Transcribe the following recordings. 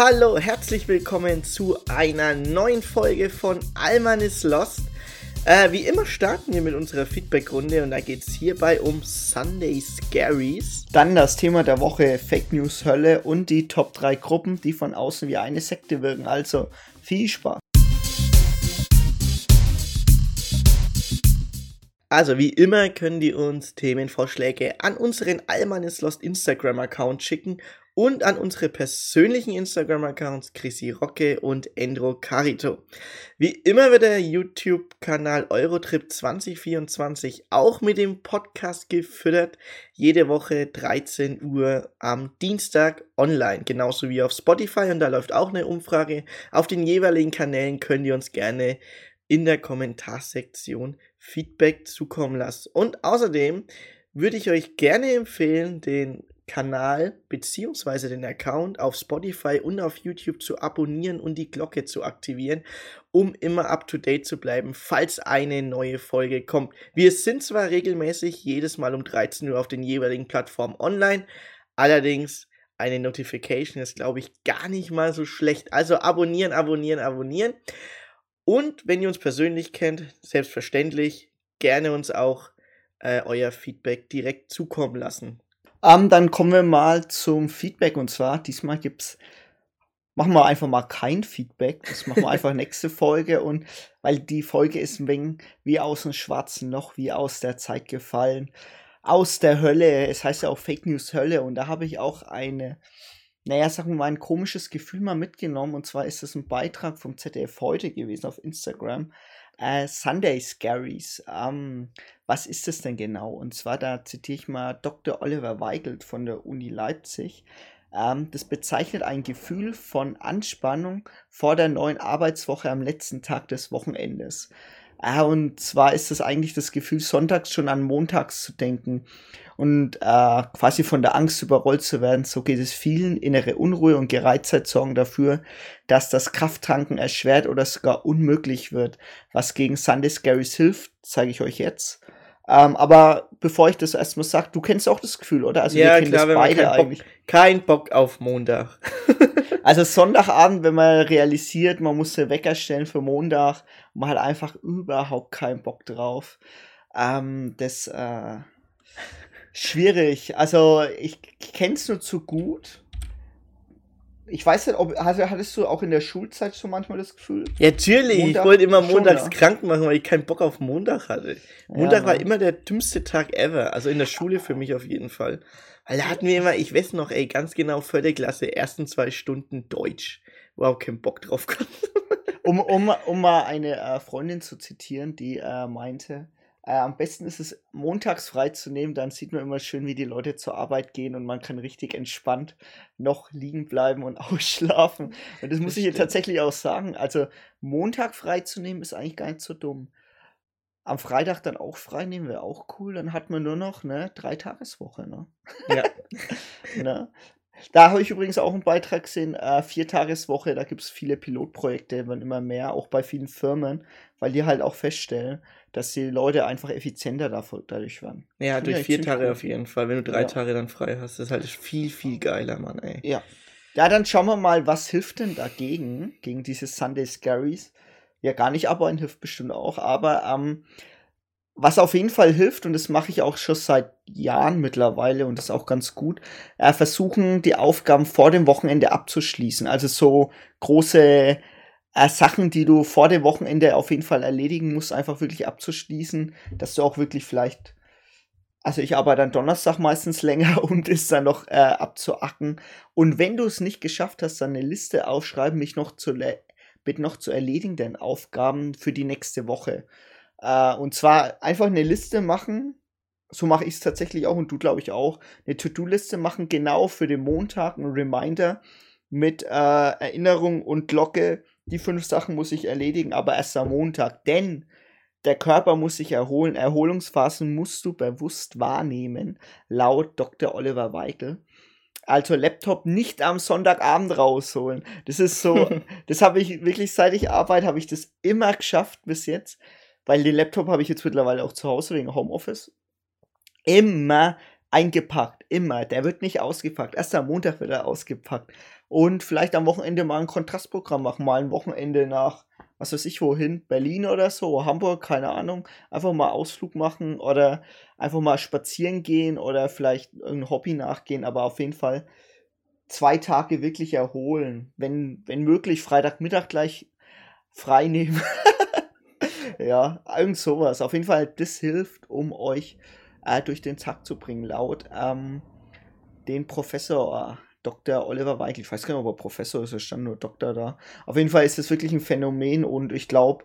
Hallo, herzlich willkommen zu einer neuen Folge von Alman is Lost. Äh, wie immer starten wir mit unserer Feedback-Runde und da geht es hierbei um Sunday Scaries. Dann das Thema der Woche Fake News Hölle und die Top 3 Gruppen, die von außen wie eine Sekte wirken. Also viel Spaß. Also wie immer können die uns Themenvorschläge an unseren Almanis Lost Instagram-Account schicken und an unsere persönlichen Instagram-Accounts Chrissy Rocke und Endro Carito. Wie immer wird der YouTube-Kanal Eurotrip 2024 auch mit dem Podcast gefüttert. Jede Woche 13 Uhr am Dienstag online. Genauso wie auf Spotify und da läuft auch eine Umfrage. Auf den jeweiligen Kanälen könnt ihr uns gerne in der Kommentarsektion Feedback zukommen lassen. Und außerdem würde ich euch gerne empfehlen, den Kanal bzw. den Account auf Spotify und auf YouTube zu abonnieren und die Glocke zu aktivieren, um immer up to date zu bleiben, falls eine neue Folge kommt. Wir sind zwar regelmäßig jedes Mal um 13 Uhr auf den jeweiligen Plattformen online, allerdings eine Notification ist, glaube ich, gar nicht mal so schlecht. Also abonnieren, abonnieren, abonnieren. Und wenn ihr uns persönlich kennt, selbstverständlich gerne uns auch äh, euer Feedback direkt zukommen lassen. Ähm, dann kommen wir mal zum Feedback und zwar diesmal gibt's machen wir einfach mal kein Feedback, das machen wir einfach nächste Folge und weil die Folge ist ein wenig wie aus dem schwarzen Loch, wie aus der Zeit gefallen, aus der Hölle. Es heißt ja auch Fake News Hölle und da habe ich auch eine naja, sagen wir mal, ein komisches Gefühl mal mitgenommen. Und zwar ist das ein Beitrag vom ZDF heute gewesen auf Instagram. Äh, Sunday Scaries. Ähm, was ist das denn genau? Und zwar, da zitiere ich mal Dr. Oliver Weigelt von der Uni Leipzig. Ähm, das bezeichnet ein Gefühl von Anspannung vor der neuen Arbeitswoche am letzten Tag des Wochenendes. Ah, und zwar ist es eigentlich das Gefühl, sonntags schon an montags zu denken und äh, quasi von der Angst überrollt zu werden. So geht es vielen. Innere Unruhe und Gereiztheit sorgen dafür, dass das Krafttanken erschwert oder sogar unmöglich wird. Was gegen Sunday Scaries hilft, zeige ich euch jetzt. Ähm, aber bevor ich das erstmal sage, du kennst auch das Gefühl, oder? Also ja, wir kennen klar, das beide kein eigentlich. Bock, kein Bock auf Montag. also Sonntagabend, wenn man realisiert, man muss den Wecker stellen für Montag, man hat einfach überhaupt keinen Bock drauf. Ähm, das äh, schwierig. Also ich kenn's nur zu gut ich weiß nicht, ob hattest du auch in der Schulzeit schon manchmal das Gefühl? Ja, natürlich. Montag, ich wollte immer montags schon, ja. krank machen, weil ich keinen Bock auf Montag hatte. Montag ja, war immer der dümmste Tag ever. Also in der Schule für mich auf jeden Fall. Weil da hatten wir immer, ich weiß noch, ey, ganz genau Förderklasse, ersten zwei Stunden Deutsch. Wow, keinen Bock drauf gehabt. um, um, um mal eine äh, Freundin zu zitieren, die äh, meinte, äh, am besten ist es, montags frei zu nehmen, dann sieht man immer schön, wie die Leute zur Arbeit gehen und man kann richtig entspannt noch liegen bleiben und ausschlafen. Und das, das muss ich hier tatsächlich auch sagen. Also Montag frei zu nehmen, ist eigentlich gar nicht so dumm. Am Freitag dann auch frei nehmen wäre auch cool. Dann hat man nur noch eine Dreitageswoche. Ne? Ja. ne? Da habe ich übrigens auch einen Beitrag gesehen, äh, Viertageswoche, da gibt es viele Pilotprojekte, werden immer mehr, auch bei vielen Firmen, weil die halt auch feststellen, dass die Leute einfach effizienter dadurch werden. Ja, durch vier Tage cool. auf jeden Fall. Wenn du drei ja. Tage dann frei hast, das ist halt viel, viel geiler, Mann, ey. Ja. Ja, dann schauen wir mal, was hilft denn dagegen, gegen diese Sunday Scaries? Ja, gar nicht arbeiten hilft bestimmt auch, aber ähm, was auf jeden Fall hilft, und das mache ich auch schon seit Jahren mittlerweile und das ist auch ganz gut, äh, versuchen die Aufgaben vor dem Wochenende abzuschließen. Also so große äh, Sachen, die du vor dem Wochenende auf jeden Fall erledigen musst, einfach wirklich abzuschließen, dass du auch wirklich vielleicht, also ich arbeite dann Donnerstag meistens länger und ist dann noch äh, abzuacken. Und wenn du es nicht geschafft hast, dann eine Liste aufschreiben, mich noch zu mit noch zu erledigenden Aufgaben für die nächste Woche. Äh, und zwar einfach eine Liste machen. So mache ich es tatsächlich auch und du glaube ich auch. Eine To-Do-Liste machen, genau für den Montag, ein Reminder mit äh, Erinnerung und Glocke. Die fünf Sachen muss ich erledigen, aber erst am Montag. Denn der Körper muss sich erholen. Erholungsphasen musst du bewusst wahrnehmen, laut Dr. Oliver Weigel. Also Laptop nicht am Sonntagabend rausholen. Das ist so, das habe ich wirklich, seit ich arbeite, habe ich das immer geschafft bis jetzt weil den Laptop habe ich jetzt mittlerweile auch zu Hause wegen Homeoffice. Immer eingepackt, immer. Der wird nicht ausgepackt. Erst am Montag wird er ausgepackt. Und vielleicht am Wochenende mal ein Kontrastprogramm machen, mal ein Wochenende nach, was weiß ich wohin, Berlin oder so, Hamburg, keine Ahnung, einfach mal Ausflug machen oder einfach mal spazieren gehen oder vielleicht irgendein Hobby nachgehen, aber auf jeden Fall zwei Tage wirklich erholen, wenn, wenn möglich Freitagmittag gleich frei nehmen. ja, irgend sowas. Auf jeden Fall, das hilft, um euch äh, durch den Tag zu bringen. Laut ähm, den Professor Dr. Oliver Weigel, ich weiß gar nicht, ob er Professor ist, er stand nur Doktor da. Auf jeden Fall ist das wirklich ein Phänomen und ich glaube,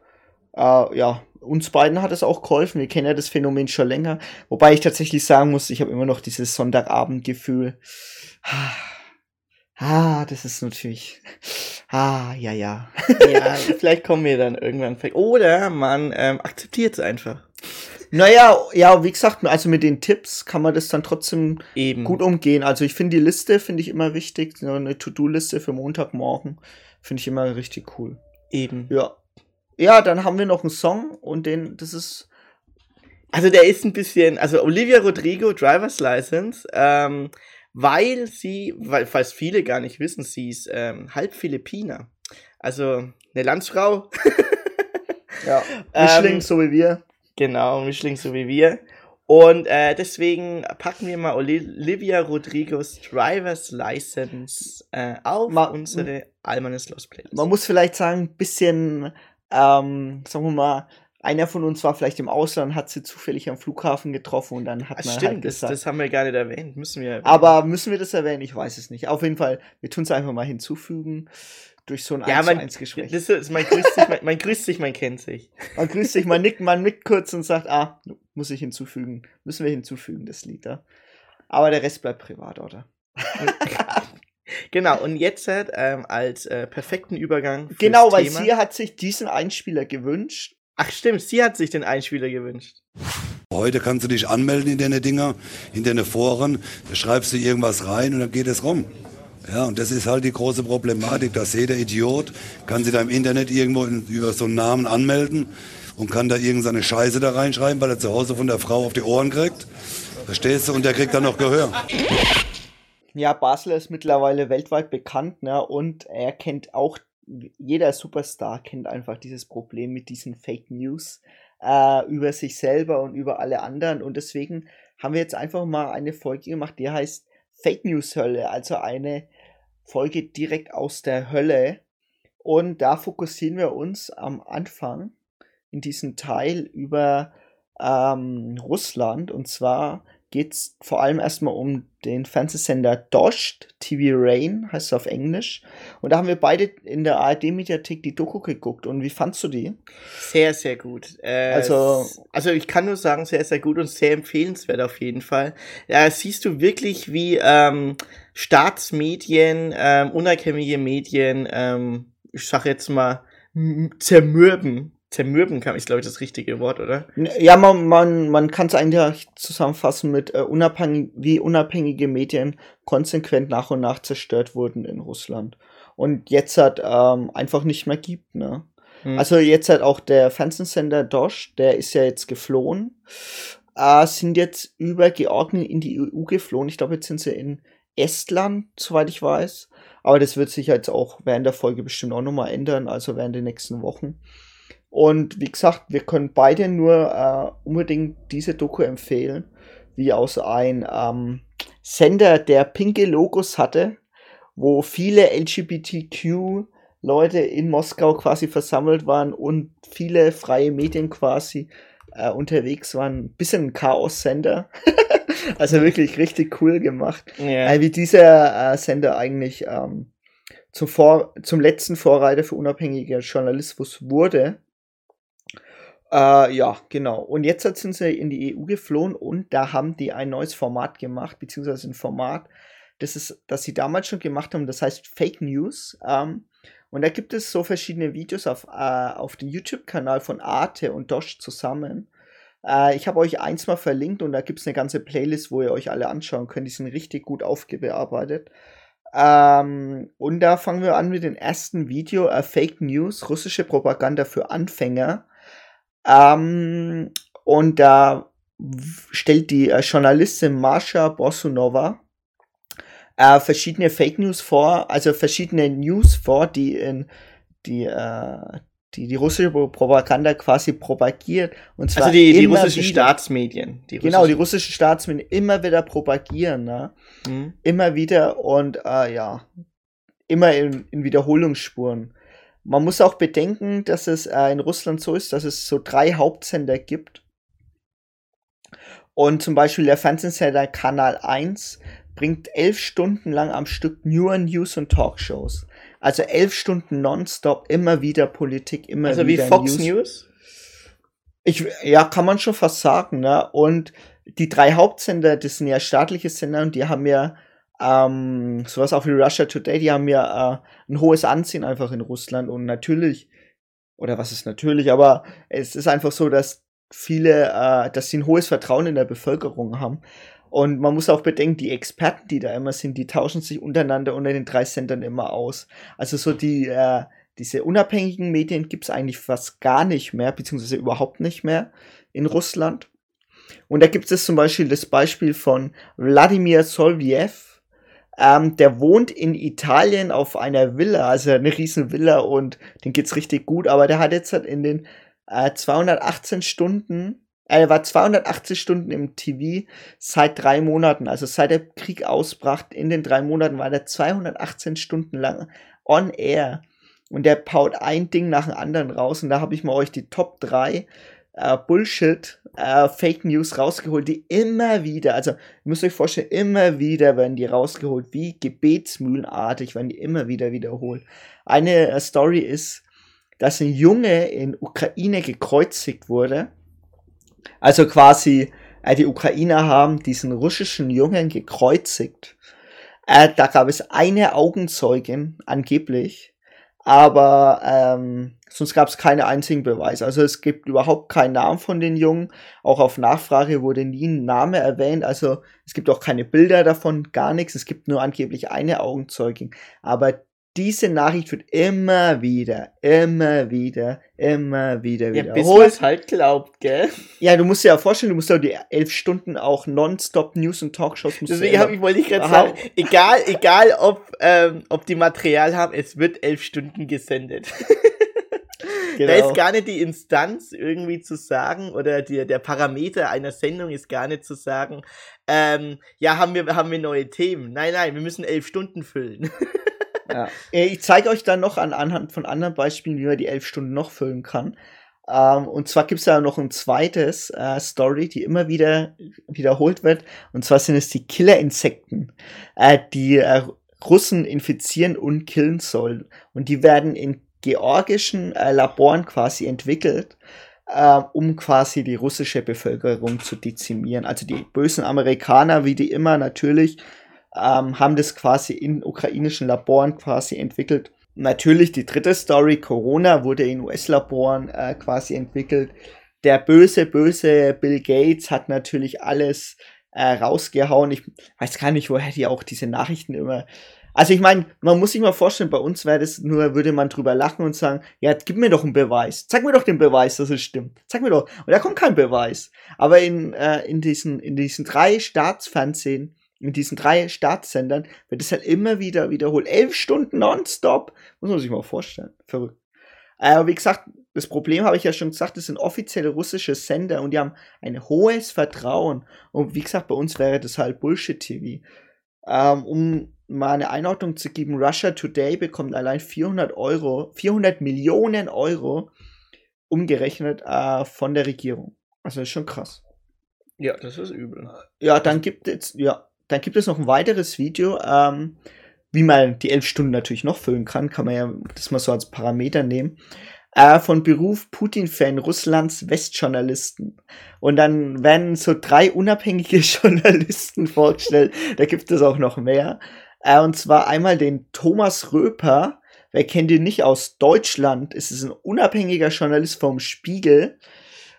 äh, ja, uns beiden hat es auch geholfen. Wir kennen ja das Phänomen schon länger. Wobei ich tatsächlich sagen muss, ich habe immer noch dieses Sonntagabendgefühl. Ah, das ist natürlich. Ah, ja, ja. ja, vielleicht kommen wir dann irgendwann. Oder man ähm, akzeptiert es einfach. Naja, ja, wie gesagt, also mit den Tipps kann man das dann trotzdem Eben. gut umgehen. Also ich finde die Liste, finde ich immer wichtig. Eine To-Do-Liste für Montagmorgen finde ich immer richtig cool. Eben. Ja. Ja, dann haben wir noch einen Song und den, das ist. Also der ist ein bisschen, also Olivia Rodrigo, Driver's License, ähm, weil sie, weil, falls viele gar nicht wissen, sie ist ähm, halb Philippiner. Also eine Landsfrau. ja, Mischling, ähm, so wie wir. Genau, Mischling so wie wir. Und äh, deswegen packen wir mal Olivia Rodrigos Driver's License äh, auf Ma unsere Almanes Lost Playlist. Man muss vielleicht sagen, ein bisschen, ähm, sagen wir mal, einer von uns war vielleicht im Ausland, hat sie zufällig am Flughafen getroffen und dann hat Ach, man stimmt, halt gesagt. Das, das haben wir gar nicht erwähnt, müssen wir. Erwähnen. Aber müssen wir das erwähnen? Ich weiß es nicht. Auf jeden Fall, wir tun es einfach mal hinzufügen durch so ein ja, 1 man, zu 1 Gespräch. Das ist, man, grüßt sich, man, man grüßt sich, man kennt sich. Man grüßt sich, man nickt, man nickt kurz und sagt, ah, muss ich hinzufügen. Müssen wir hinzufügen, das Lied da. Aber der Rest bleibt privat, oder? genau, und jetzt halt, ähm, als äh, perfekten Übergang. Genau, weil Thema. sie hat sich diesen Einspieler gewünscht. Ach stimmt, sie hat sich den Einspieler gewünscht. Heute kannst du dich anmelden in deine Dinger, in deine Foren, da schreibst du irgendwas rein und dann geht es rum. Ja, und das ist halt die große Problematik, dass jeder Idiot kann sich da im Internet irgendwo in, über so einen Namen anmelden und kann da irgendeine Scheiße da reinschreiben, weil er zu Hause von der Frau auf die Ohren kriegt. Verstehst du? Und der kriegt dann noch Gehör. Ja, Basler ist mittlerweile weltweit bekannt, ne? Und er kennt auch, jeder Superstar kennt einfach dieses Problem mit diesen Fake News äh, über sich selber und über alle anderen. Und deswegen haben wir jetzt einfach mal eine Folge gemacht, die heißt Fake News Hölle, also eine Folge direkt aus der Hölle. Und da fokussieren wir uns am Anfang in diesem Teil über ähm, Russland. Und zwar geht es vor allem erstmal um den Fernsehsender Dost, TV Rain heißt es auf Englisch. Und da haben wir beide in der ARD-Mediathek die Doku geguckt. Und wie fandst du die? Sehr, sehr gut. Äh, also, also ich kann nur sagen, sehr, sehr gut und sehr empfehlenswert auf jeden Fall. Da siehst du wirklich, wie ähm, Staatsmedien, ähm, unabhängige Medien, ähm, ich sag jetzt mal, zermürben zermürben kann, ist glaube ich das richtige Wort, oder? Ja, man, man, man kann es eigentlich zusammenfassen mit äh, unabhängig, wie unabhängige Medien konsequent nach und nach zerstört wurden in Russland. Und jetzt hat ähm, einfach nicht mehr gibt, ne? Hm. Also jetzt hat auch der Fernsehsender Dosh, der ist ja jetzt geflohen, äh, sind jetzt über Georgien in die EU geflohen. Ich glaube, jetzt sind sie in Estland, soweit ich weiß. Aber das wird sich jetzt auch während der Folge bestimmt auch nochmal ändern, also während den nächsten Wochen. Und wie gesagt, wir können beide nur äh, unbedingt diese Doku empfehlen, wie aus einem ähm, Sender, der pinke Logos hatte, wo viele LGBTQ-Leute in Moskau quasi versammelt waren und viele freie Medien quasi äh, unterwegs waren. Bisschen ein Chaos-Sender. also wirklich richtig cool gemacht. Yeah. Äh, wie dieser äh, Sender eigentlich ähm, zum, Vor zum letzten Vorreiter für unabhängiger Journalismus wurde. Äh, ja, genau. Und jetzt sind sie in die EU geflohen und da haben die ein neues Format gemacht, beziehungsweise ein Format, das, ist, das sie damals schon gemacht haben, das heißt Fake News. Ähm, und da gibt es so verschiedene Videos auf, äh, auf dem YouTube-Kanal von Arte und Dosh zusammen. Äh, ich habe euch eins mal verlinkt und da gibt es eine ganze Playlist, wo ihr euch alle anschauen könnt. Die sind richtig gut aufgearbeitet. Ähm, und da fangen wir an mit dem ersten Video, äh, Fake News, russische Propaganda für Anfänger. Ähm, und da stellt die äh, Journalistin Marsha Bosunova äh, verschiedene Fake News vor, also verschiedene News vor, die in die äh, die die russische Propaganda quasi propagiert und zwar also die, die russischen wieder, Staatsmedien die genau die russischen Staatsmedien immer wieder propagieren ne? Mhm. immer wieder und äh, ja immer in, in Wiederholungsspuren man muss auch bedenken dass es äh, in Russland so ist dass es so drei Hauptsender gibt und zum Beispiel der Fernsehsender Kanal 1 bringt elf Stunden lang am Stück nur News und Talkshows. Also elf Stunden nonstop, immer wieder Politik, immer also wieder Also wie Fox News. News? Ich, ja, kann man schon fast sagen, ne? Und die drei Hauptsender, das sind ja staatliche Sender und die haben ja ähm, sowas auch wie Russia Today, die haben ja äh, ein hohes Ansehen einfach in Russland und natürlich, oder was ist natürlich, aber es ist einfach so, dass viele, äh, dass sie ein hohes Vertrauen in der Bevölkerung haben. Und man muss auch bedenken, die Experten, die da immer sind, die tauschen sich untereinander unter den drei Sendern immer aus. Also so die, äh, diese unabhängigen Medien gibt es eigentlich fast gar nicht mehr, beziehungsweise überhaupt nicht mehr in Russland. Und da gibt es zum Beispiel das Beispiel von Wladimir Solviev. Ähm, der wohnt in Italien auf einer Villa, also eine riesen Villa und dem geht's richtig gut, aber der hat jetzt halt in den äh, 218 Stunden er war 280 Stunden im TV seit drei Monaten. Also seit der Krieg ausbrach, in den drei Monaten war er 218 Stunden lang on air. Und der paut ein Ding nach dem anderen raus. Und da habe ich mal euch die Top 3 äh, Bullshit, äh, Fake News rausgeholt, die immer wieder, also ihr müsst euch vorstellen, immer wieder werden die rausgeholt, wie gebetsmühlenartig werden die immer wieder wiederholt. Eine äh, Story ist, dass ein Junge in Ukraine gekreuzigt wurde also quasi äh, die Ukrainer haben diesen russischen Jungen gekreuzigt. Äh, da gab es eine Augenzeugin angeblich, aber ähm, sonst gab es keine einzigen Beweise. Also es gibt überhaupt keinen Namen von den Jungen. Auch auf Nachfrage wurde nie ein Name erwähnt. Also es gibt auch keine Bilder davon, gar nichts. Es gibt nur angeblich eine Augenzeugin. Aber diese Nachricht wird immer wieder, immer wieder, immer wieder wiederholt. Ja, bis man es halt glaubt, gell? Ja, du musst dir ja vorstellen, du musst ja die elf Stunden auch nonstop News und Talkshows. Deswegen habe ich wollte ich gerade sagen, egal, egal ob, ähm, ob die Material haben, es wird elf Stunden gesendet. Genau. Da ist gar nicht die Instanz irgendwie zu sagen oder die, der Parameter einer Sendung ist gar nicht zu sagen, ähm, ja, haben wir, haben wir neue Themen. Nein, nein, wir müssen elf Stunden füllen. Ja. Äh, ich zeige euch dann noch an, anhand von anderen Beispielen, wie man die elf Stunden noch füllen kann. Ähm, und zwar gibt es da noch ein zweites äh, Story, die immer wieder wiederholt wird. Und zwar sind es die Killerinsekten, äh, die äh, Russen infizieren und killen sollen. Und die werden in georgischen äh, Laboren quasi entwickelt, äh, um quasi die russische Bevölkerung zu dezimieren. Also die bösen Amerikaner, wie die immer natürlich, ähm, haben das quasi in ukrainischen Laboren quasi entwickelt. Natürlich die dritte Story, Corona wurde in US-Laboren äh, quasi entwickelt. Der böse, böse Bill Gates hat natürlich alles äh, rausgehauen. Ich weiß gar nicht, woher die auch diese Nachrichten immer. Also ich meine, man muss sich mal vorstellen, bei uns wäre das nur, würde man drüber lachen und sagen, ja, gib mir doch einen Beweis. Zeig mir doch den Beweis, dass es stimmt. Zeig mir doch. Und da kommt kein Beweis. Aber in, äh, in, diesen, in diesen drei Staatsfernsehen mit diesen drei Staatssendern wird es halt immer wieder wiederholt. Elf Stunden nonstop. Muss man sich mal vorstellen. Verrückt. Aber wie gesagt, das Problem habe ich ja schon gesagt, das sind offizielle russische Sender und die haben ein hohes Vertrauen. Und wie gesagt, bei uns wäre das halt Bullshit-TV. Ähm, um mal eine Einordnung zu geben, Russia Today bekommt allein 400 Euro, 400 Millionen Euro umgerechnet äh, von der Regierung. Also das ist schon krass. Ja, das ist übel. Ja, dann gibt es, ja, dann gibt es noch ein weiteres Video, ähm, wie man die elf Stunden natürlich noch füllen kann, kann man ja das mal so als Parameter nehmen. Äh, von Beruf Putin-Fan Russlands Westjournalisten. Und dann werden so drei unabhängige Journalisten vorgestellt. da gibt es auch noch mehr. Äh, und zwar einmal den Thomas Röper. Wer kennt ihn nicht aus Deutschland? Es ist ein unabhängiger Journalist vom Spiegel.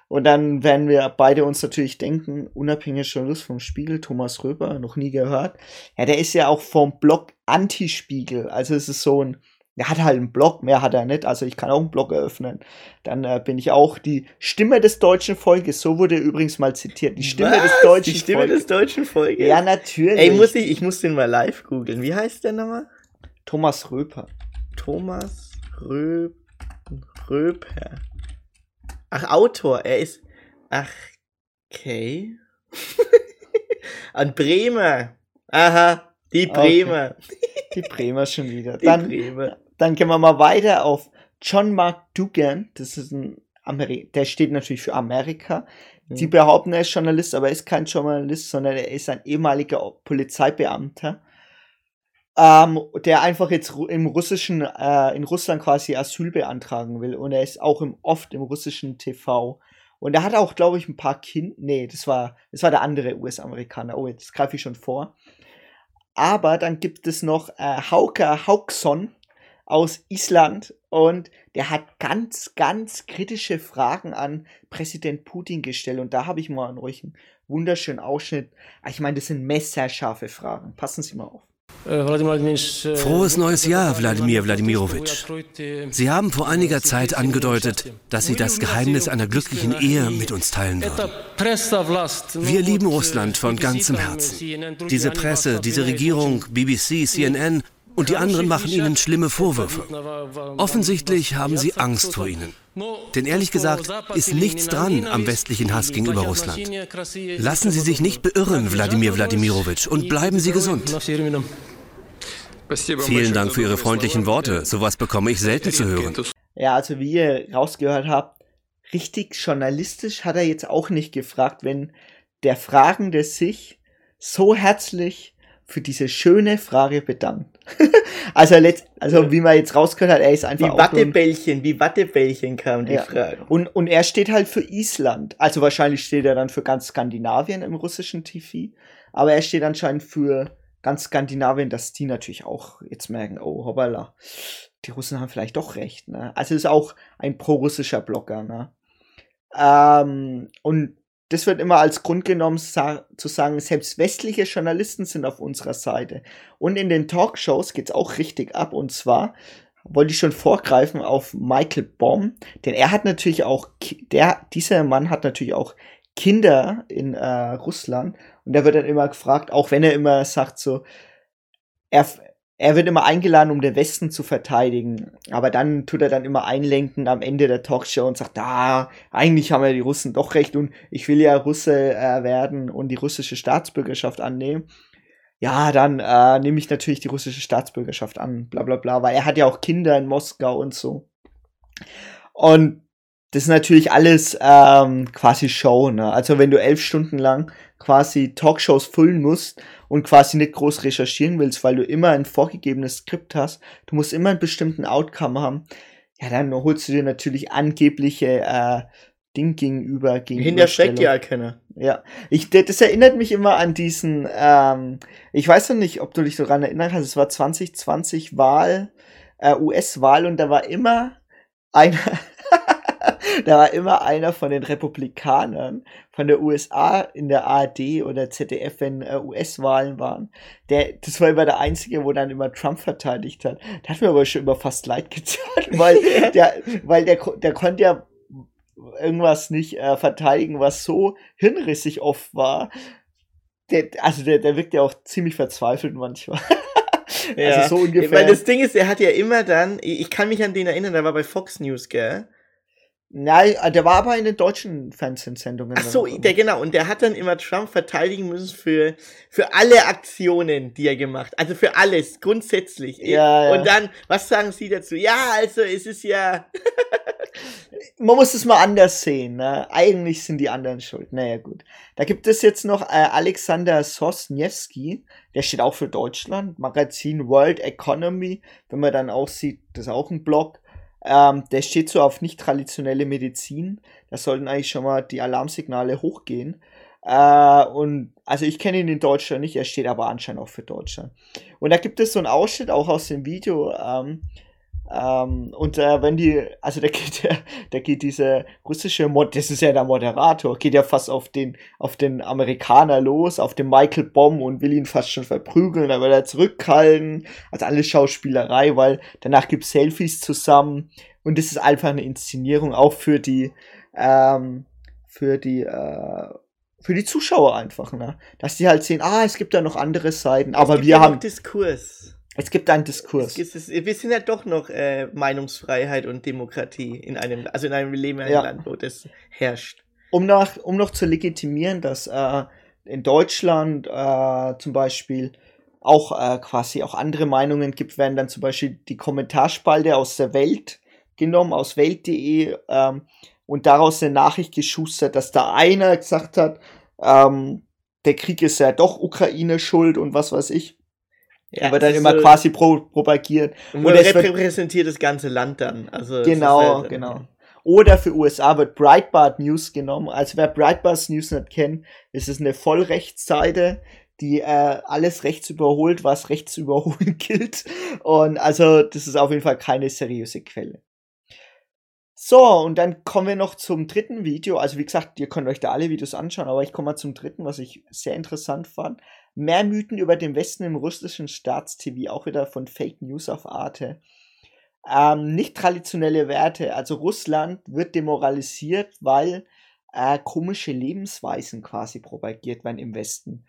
Und dann werden wir beide uns natürlich denken, unabhängiger Journalist vom Spiegel, Thomas Röber, noch nie gehört. Ja, der ist ja auch vom Blog Anti-Spiegel. Also es ist so ein Er hat halt einen Blog, mehr hat er nicht, also ich kann auch einen Blog eröffnen. Dann äh, bin ich auch die Stimme des deutschen Volkes, so wurde übrigens mal zitiert. Die Stimme Was? des deutschen Die Stimme Volkes. des deutschen Volkes. ja, natürlich. Ey, muss ich, ich muss den mal live googeln. Wie heißt der nochmal? Thomas Röper. Thomas Rö Röper. Ach, Autor. Er ist. Ach, okay. An Bremer. Aha, die Okay. Bremer. Die Bremer schon wieder. Die Dann, Bremer. dann gehen wir mal weiter auf John Mark Dugan. Das ist ein Ameri der steht natürlich für Amerika. Die Mhm. behaupten, er ist Journalist, aber er ist kein Journalist, sondern er ist ein ehemaliger Polizeibeamter, ähm, der einfach jetzt im russischen, äh, in Russland quasi Asyl beantragen will. Und er ist auch im, oft im russischen TV. Und er hat auch, glaube ich, ein paar Kinder. Nee, das war, das war der andere US-Amerikaner. Oh, jetzt greife ich schon vor. Aber dann gibt es noch äh, Hauke Hauksson aus Island und der hat ganz, ganz kritische Fragen an Präsident Putin gestellt. Und da habe ich mal an euch einen wunderschönen Ausschnitt. Ah, Ich meine, das sind messerscharfe Fragen. Passen Sie mal auf. Frohes neues Jahr, Wladimir Wladimirovich. Sie haben vor einiger Zeit angedeutet, dass Sie das Geheimnis einer glücklichen Ehe mit uns teilen würden. Wir lieben Russland von ganzem Herzen. Diese Presse, diese Regierung, BBC, CNN und die anderen machen Ihnen schlimme Vorwürfe. Offensichtlich haben Sie Angst vor ihnen. Denn ehrlich gesagt ist nichts dran am westlichen Hass gegenüber Russland. Lassen Sie sich nicht beirren, Wladimir Wladimirovich, und bleiben Sie gesund. Vielen Dank für Ihre freundlichen Worte. Sowas bekomme ich selten zu hören. Ja, also wie ihr rausgehört habt, richtig journalistisch hat er jetzt auch nicht gefragt, wenn der Fragende sich so herzlich für diese schöne Frage bedankt. also, letzt, also wie man jetzt rausgehört hat, er ist Wie einfach ein- Wattebällchen, wie Wattebällchen kam die Ja. Frage. Und, und er steht halt für Island. Also wahrscheinlich steht er dann für ganz Skandinavien im russischen TV. Aber er steht anscheinend für ganz Skandinavien, dass die natürlich auch jetzt merken, oh hoppala, die Russen haben vielleicht doch recht. Ne? Also ist auch ein pro-russischer Blogger. Ne? Ähm, und das wird immer als Grund genommen, sa zu sagen, selbst westliche Journalisten sind auf unserer Seite. Und in den Talkshows geht's auch richtig ab. Und zwar wollte ich schon vorgreifen auf Michael Baum, denn er hat natürlich auch, der, dieser Mann hat natürlich auch Kinder in äh, Russland und der wird dann immer gefragt, auch wenn er immer sagt so, er, er wird immer eingeladen, um den Westen zu verteidigen, aber dann tut er dann immer einlenken am Ende der Talkshow und sagt, ah, eigentlich haben ja die Russen doch recht und ich will ja Russe äh, werden und die russische Staatsbürgerschaft annehmen. Ja, dann äh, nehme ich natürlich die russische Staatsbürgerschaft an, bla bla bla, weil er hat ja auch Kinder in Moskau und so. Und das ist natürlich alles ähm, quasi Show, ne? Also wenn du elf Stunden lang quasi Talkshows füllen musst und quasi nicht groß recherchieren willst, weil du immer ein vorgegebenes Skript hast, du musst immer einen bestimmten Outcome haben, ja, dann holst du dir natürlich angebliche äh, Ding gegenüber Hinter steckt ja Gegenüberstellung. keiner. Ja, ich, das erinnert mich immer an diesen, ähm, ich weiß noch nicht, ob du dich daran erinnern kannst, es war 2020 Wahl, äh, US-Wahl und da war immer einer, da war immer einer von den Republikanern von der USA in der ARD oder ZDF, wenn äh, US-Wahlen waren. Der, das war immer der Einzige, wo dann immer Trump verteidigt hat. Der hat mir aber schon immer fast leid getan, weil der, weil der, der konnte ja irgendwas nicht äh, verteidigen, was so hinrissig oft war. Der, also der, der wirkt ja auch ziemlich verzweifelt manchmal. Also so ungefähr. Weil das Ding ist, er hat ja immer dann, ich ich kann mich an den erinnern, der war bei Fox News, gell? Nein, äh, der war aber in den deutschen Fernsehsendungen. Ach so, der genau. Und der hat dann immer Trump verteidigen müssen für, für alle Aktionen, die er gemacht Also für alles, grundsätzlich. Ja, ja. Und dann, was sagen Sie dazu? Ja, also es ist ja. Man muss es mal anders sehen. Ne? Eigentlich sind die anderen schuld. Naja, gut. Da gibt es jetzt noch äh, Alexander Sosniewski. Der steht auch für Deutschland. Magazin World Economy. Wenn man dann auch sieht, das ist auch ein Blog. Ähm, der steht so auf nicht traditionelle Medizin. Da sollten eigentlich schon mal die Alarmsignale hochgehen. Äh, und also ich kenne ihn in Deutschland nicht, er steht aber anscheinend auch für Deutschland. Und da gibt es so einen Ausschnitt auch aus dem Video, ähm, Ähm, und äh, wenn die, also da geht der, da geht diese russische Mod, das ist ja der Moderator, geht ja fast auf den, auf den Amerikaner los, auf den Michael Bomb und will ihn fast schon verprügeln, dann will er zurückhalten, also alles Schauspielerei, weil danach gibt's Selfies zusammen und das ist einfach eine Inszenierung auch für die, ähm, für die, äh, für die Zuschauer einfach, ne? Dass die halt sehen, ah, es gibt da noch andere Seiten, aber wir ja haben Diskurs. Es gibt einen Diskurs. Es, es, wir sind ja doch noch äh, Meinungsfreiheit und Demokratie in einem, also in einem Leben in einem ja. Land, wo das herrscht. Um noch, um noch zu legitimieren, dass äh, in Deutschland äh, zum Beispiel auch äh, quasi auch andere Meinungen gibt, werden dann zum Beispiel die Kommentarspalte aus der Welt genommen, aus Welt.de ähm, und daraus eine Nachricht geschustert, dass da einer gesagt hat, ähm, der Krieg ist ja doch Ukraine schuld und was weiß ich. Ja, wird dann immer so quasi pro propagiert. Und, und es repräsentiert das ganze Land dann. Also genau, halt, genau. Oder für USA wird Breitbart News genommen. Also wer Breitbart News nicht kennt, ist es eine Vollrechtsseite, die äh, alles rechts überholt, was rechts überholen gilt. Und also das ist auf jeden Fall keine seriöse Quelle. So, und dann kommen wir noch zum dritten Video. Also wie gesagt, ihr könnt euch da alle Videos anschauen, aber ich komme mal zum dritten, was ich sehr interessant fand. Mehr Mythen über den Westen im russischen Staatstv, auch wieder von Fake News auf Arte. Ähm, nicht traditionelle Werte, also Russland wird demoralisiert, weil äh, komische Lebensweisen quasi propagiert werden im Westen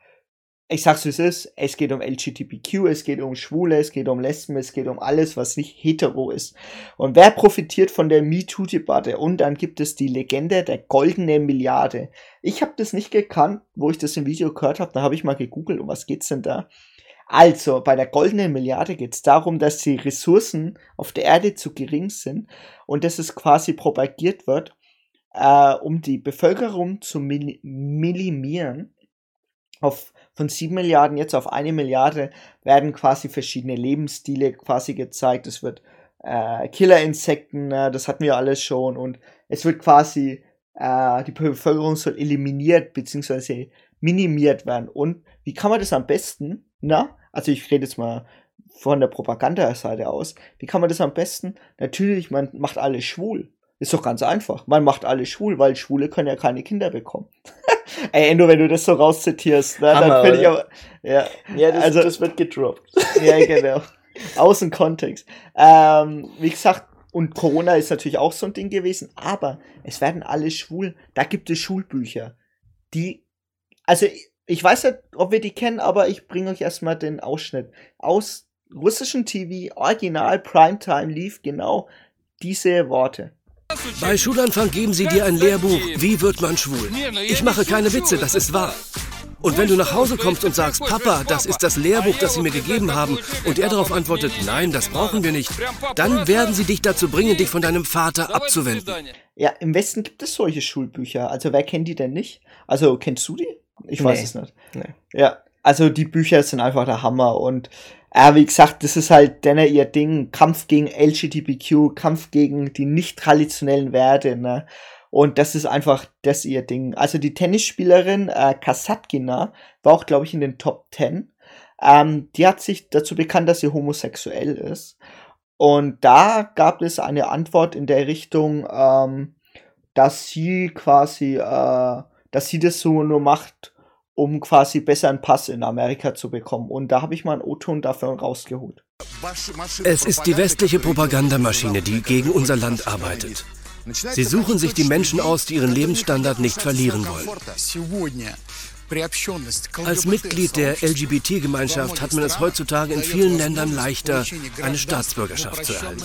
ich sag's wie es ist, es geht um LGBTQ, es geht um Schwule, es geht um Lesben, es geht um alles, was nicht hetero ist. Und wer profitiert von der MeToo-Debatte? Und dann gibt es die Legende der goldenen Milliarde. Ich habe das nicht gekannt, wo ich das im Video gehört habe, da habe ich mal gegoogelt, um was geht's denn da? Also, bei der goldenen Milliarde geht es darum, dass die Ressourcen auf der Erde zu gering sind und dass es quasi propagiert wird, äh, um die Bevölkerung zu minimieren auf von 7 Milliarden jetzt auf eine Milliarde werden quasi verschiedene Lebensstile quasi gezeigt. Es wird äh, Killerinsekten, äh, das hatten wir alles schon und es wird quasi äh, die Bevölkerung soll eliminiert bzw. minimiert werden. Und wie kann man das am besten? Na, also ich rede jetzt mal von der Propagandaseite aus. Wie kann man das am besten? Natürlich, man macht alles schwul. Ist doch ganz einfach. Man macht alle schwul, weil Schwule können ja keine Kinder bekommen. Ey, Endo, wenn du das so rauszitierst, ne, Hammer, dann finde ich aber. Ja, ja das, also, das wird gedroppt. ja, genau. Außen Kontext. Ähm, wie gesagt, und Corona ist natürlich auch so ein Ding gewesen, aber es werden alle schwul. Da gibt es Schulbücher, die. Also, ich weiß nicht, ob wir die kennen, aber ich bringe euch erstmal den Ausschnitt. Aus russischen TV, Original Primetime lief genau diese Worte. Bei Schulanfang geben sie dir ein Lehrbuch, wie wird man schwul. Ich mache keine Witze, das ist wahr. Und wenn du nach Hause kommst und sagst, Papa, das ist das Lehrbuch, das sie mir gegeben haben, und er darauf antwortet, nein, das brauchen wir nicht, dann werden sie dich dazu bringen, dich von deinem Vater abzuwenden. Ja, im Westen gibt es solche Schulbücher. Also wer kennt die denn nicht? Also kennst du die? Ich weiß nee. es nicht. Nee. Ja, also die Bücher sind einfach der Hammer und ja, wie gesagt, das ist halt denn ihr Ding. Kampf gegen LGBTQ, Kampf gegen die nicht traditionellen Werte, ne? Und das ist einfach das ihr Ding. Also die Tennisspielerin äh, Kasatkina war auch, glaube ich, in den Top 10. Ähm, die hat sich dazu bekannt, dass sie homosexuell ist. Und da gab es eine Antwort in der Richtung, ähm, dass sie quasi, äh, dass sie das so nur macht, um quasi besser einen Pass in Amerika zu bekommen. Und da habe ich mal einen O-Ton dafür rausgeholt. Es ist die westliche Propagandamaschine, die gegen unser Land arbeitet. Sie suchen sich die Menschen aus, die ihren Lebensstandard nicht verlieren wollen. Als Mitglied der LGBT-Gemeinschaft hat man es heutzutage in vielen Ländern leichter, eine Staatsbürgerschaft zu erhalten.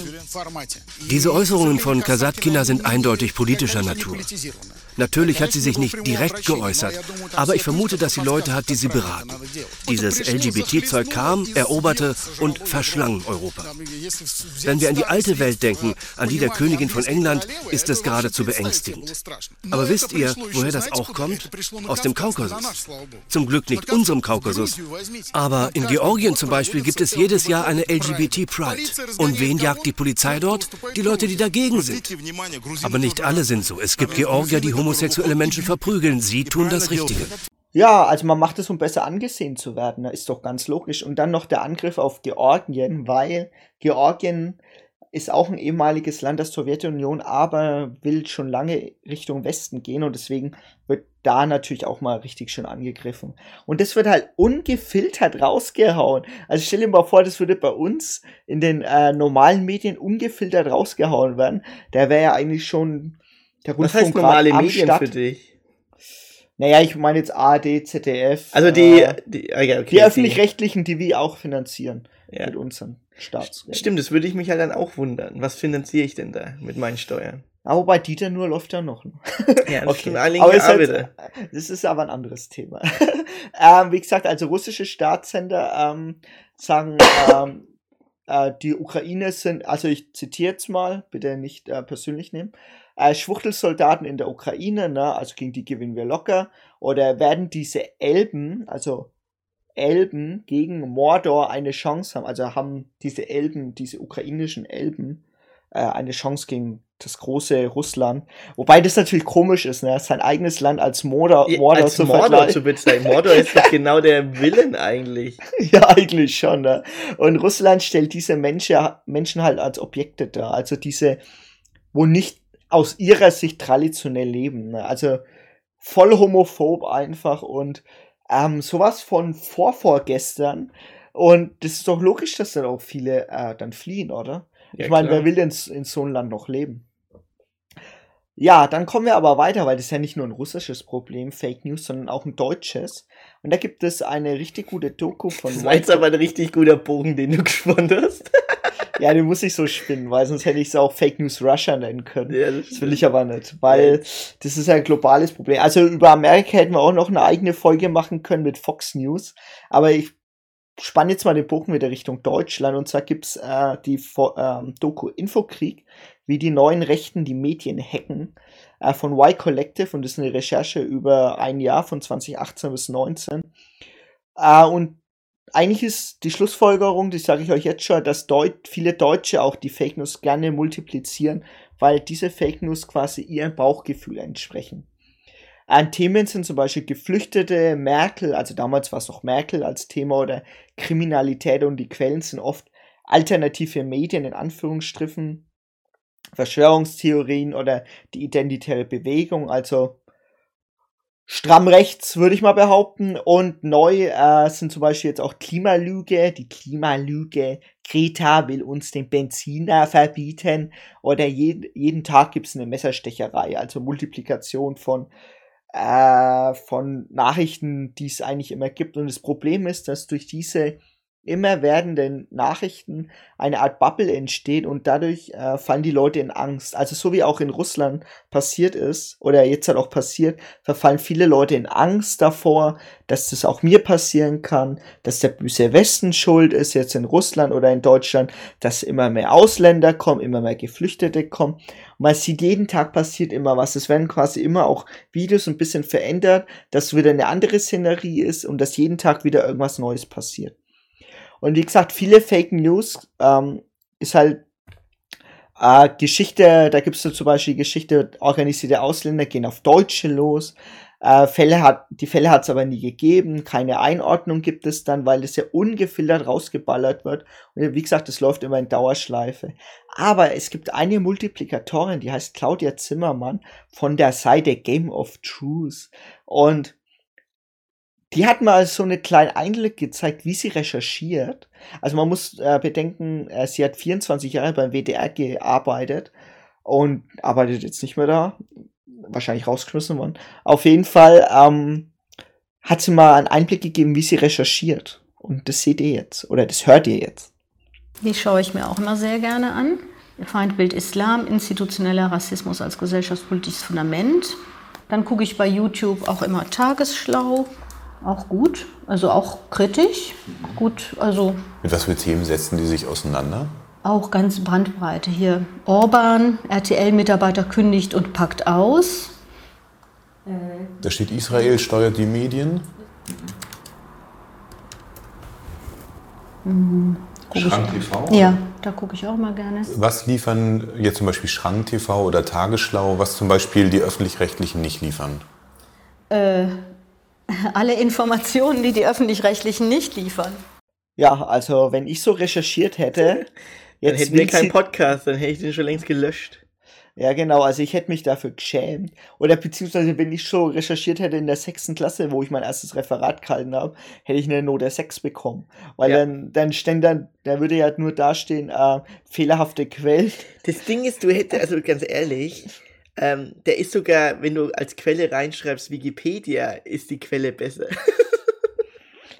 Diese Äußerungen von Kasatkina sind eindeutig politischer Natur. Natürlich hat sie sich nicht direkt geäußert, aber ich vermute, dass sie Leute hat, die sie beraten. Dieses LGBT-Zeug kam, eroberte und verschlang Europa. Wenn wir an die alte Welt denken, an die der Königin von England, ist es geradezu beängstigend. Aber wisst ihr, woher das auch kommt? Aus dem Kaukasus. Zum Glück nicht unserem Kaukasus. Aber in Georgien zum Beispiel gibt es jedes Jahr eine LGBT-Pride. Und wen jagt die Polizei dort? Die Leute, die dagegen sind. Aber nicht alle sind so. Es gibt Georgier, die homosexuelle Menschen verprügeln. Sie tun das Richtige. Ja, also man macht es, um besser angesehen zu werden. Ist doch ganz logisch. Und dann noch der Angriff auf Georgien, weil Georgien ist auch ein ehemaliges Land der Sowjetunion, aber will schon lange Richtung Westen gehen und deswegen wird da natürlich auch mal richtig schön angegriffen. Und das wird halt ungefiltert rausgehauen. Also stell dir mal vor, das würde bei uns in den äh, normalen Medien ungefiltert rausgehauen werden. Da wäre ja eigentlich schon der Rundfunk Was heißt normale Medien Stadt. für dich? Naja, ich meine jetzt ARD, ZDF. Also die, äh, die, okay, okay, die öffentlich-rechtlichen, die wir auch finanzieren ja. mit unseren Staatsräten. Stimmt, das würde ich mich halt dann auch wundern. Was finanziere ich denn da mit meinen Steuern? Aber bei Dieter nur läuft ja noch. ja, das okay. aber ist halt, das ist aber ein anderes Thema. ähm, wie gesagt, also russische Staatssender ähm, sagen, ähm, äh, die Ukraine sind, also ich zitiere jetzt mal, bitte nicht äh, persönlich nehmen, äh, Schwuchtelsoldaten in der Ukraine, ne, also gegen die gewinnen wir locker, oder werden diese Elben, also Elben gegen Mordor eine Chance haben, also haben diese Elben, diese ukrainischen Elben, äh, eine Chance gegen das große Russland. Wobei das natürlich komisch ist, ne? sein eigenes Land als Mordor, Mordor als zu Mordor zu bezeichnen. Mordor ist doch genau der Willen eigentlich. ja, eigentlich schon. Ne? Und Russland stellt diese Menschen, Menschen halt als Objekte dar. Also diese, wo nicht aus ihrer Sicht traditionell leben. Ne? Also voll homophob einfach und ähm, sowas von vorvorgestern. Und das ist doch logisch, dass dann auch viele äh, dann fliehen, oder? Ja, ich meine, wer will denn in so einem Land noch leben? Ja, dann kommen wir aber weiter, weil das ist ja nicht nur ein russisches Problem, Fake News, sondern auch ein deutsches. Und da gibt es eine richtig gute Doku von. Das war jetzt aber ein richtig guter Bogen, den du gespannt hast. Ja, den muss ich so spinnen, weil sonst hätte ich es auch Fake News Russia nennen können. Ja, das, das, will ich aber nicht, weil das ist ein globales Problem. Also über Amerika hätten wir auch noch eine eigene Folge machen können mit Fox News, aber ich spanne jetzt mal den Bogen wieder Richtung Deutschland und zwar gibt's äh, die äh, Doku Infokrieg, wie die neuen Rechten die Medien hacken äh, von Y Collective und das ist eine Recherche über ein Jahr von 2018 bis 2019. Äh, und eigentlich ist die Schlussfolgerung, das sage ich euch jetzt schon, dass Deut viele Deutsche auch die Fake News gerne multiplizieren, weil diese Fake News quasi ihrem Bauchgefühl entsprechen. An Themen sind zum Beispiel Geflüchtete, Merkel, also damals war es noch Merkel als Thema oder Kriminalität und die Quellen sind oft alternative Medien in Anführungsstrichen, Verschwörungstheorien oder die identitäre Bewegung, also stramm rechts, würde ich mal behaupten. Und neu äh, sind zum Beispiel jetzt auch Klimalüge, die Klimalüge. Greta will uns den Benziner verbieten. Oder je, jeden Tag gibt es eine Messerstecherei, also Multiplikation von äh, von Nachrichten, die es eigentlich immer gibt. Und das Problem ist, dass durch diese immer werdenden Nachrichten eine Art Bubble entsteht und dadurch äh, fallen die Leute in Angst. Also so wie auch in Russland passiert ist oder jetzt halt auch passiert, verfallen viele Leute in Angst davor, dass das auch mir passieren kann, dass der böse Westen schuld ist, jetzt in Russland oder in Deutschland, dass immer mehr Ausländer kommen, immer mehr Geflüchtete kommen. Und man sieht jeden Tag passiert immer was. Es werden quasi immer auch Videos ein bisschen verändert, dass wieder eine andere Szenerie ist und dass jeden Tag wieder irgendwas Neues passiert. Und wie gesagt, viele Fake News ähm, ist halt äh, Geschichte, da gibt es so zum Beispiel Geschichte, organisierte Ausländer gehen auf Deutsche los. Äh, Fälle hat, die Fälle hat es aber nie gegeben, keine Einordnung gibt es dann, weil es ja ungefiltert rausgeballert wird. Und wie gesagt, es läuft immer in Dauerschleife. Aber es gibt eine Multiplikatorin, die heißt Claudia Zimmermann von der Seite Game of Truth. Und die hat mal so eine kleine Einblick gezeigt, wie sie recherchiert. Also man muss äh, bedenken, äh, sie hat 24 Jahre beim WDR gearbeitet und arbeitet jetzt nicht mehr da. Wahrscheinlich rausgeschmissen worden. Auf jeden Fall ähm, hat sie mal einen Einblick gegeben, wie sie recherchiert. Und das seht ihr jetzt. Oder das hört ihr jetzt. Die schaue ich mir auch immer sehr gerne an. Feindbild Islam, institutioneller Rassismus als gesellschaftspolitisches Fundament. Dann gucke ich bei YouTube auch immer Tagesschlau auch gut, also auch kritisch. Gut, also. Mit was für Themen setzen die sich auseinander? Auch ganz Brandbreite. Hier Orban, RTL-Mitarbeiter kündigt und packt aus. Da steht Israel steuert die Medien. Mhm. Schrank TV? Ja, da gucke ich auch mal gerne. Was liefern jetzt zum Beispiel Schrank TV oder Tagesschlau, was zum Beispiel die öffentlich-rechtlichen nicht liefern? Äh, alle Informationen, die die öffentlich-rechtlichen nicht liefern. Ja, also wenn ich so recherchiert hätte, Jetzt dann hätten wir keinen Podcast, dann hätte ich den schon längst gelöscht. Ja, genau, also ich hätte mich dafür geschämt. Oder beziehungsweise, wenn ich schon recherchiert hätte in der sechsten Klasse, wo ich mein erstes Referat gehalten habe, hätte ich eine Note 6 bekommen. Weil ja. dann, dann stände dann, da würde ja nur dastehen, äh, fehlerhafte Quellen. Das Ding ist, du hättest, also ganz ehrlich, ähm, der ist sogar, wenn du als Quelle reinschreibst, Wikipedia, ist die Quelle besser.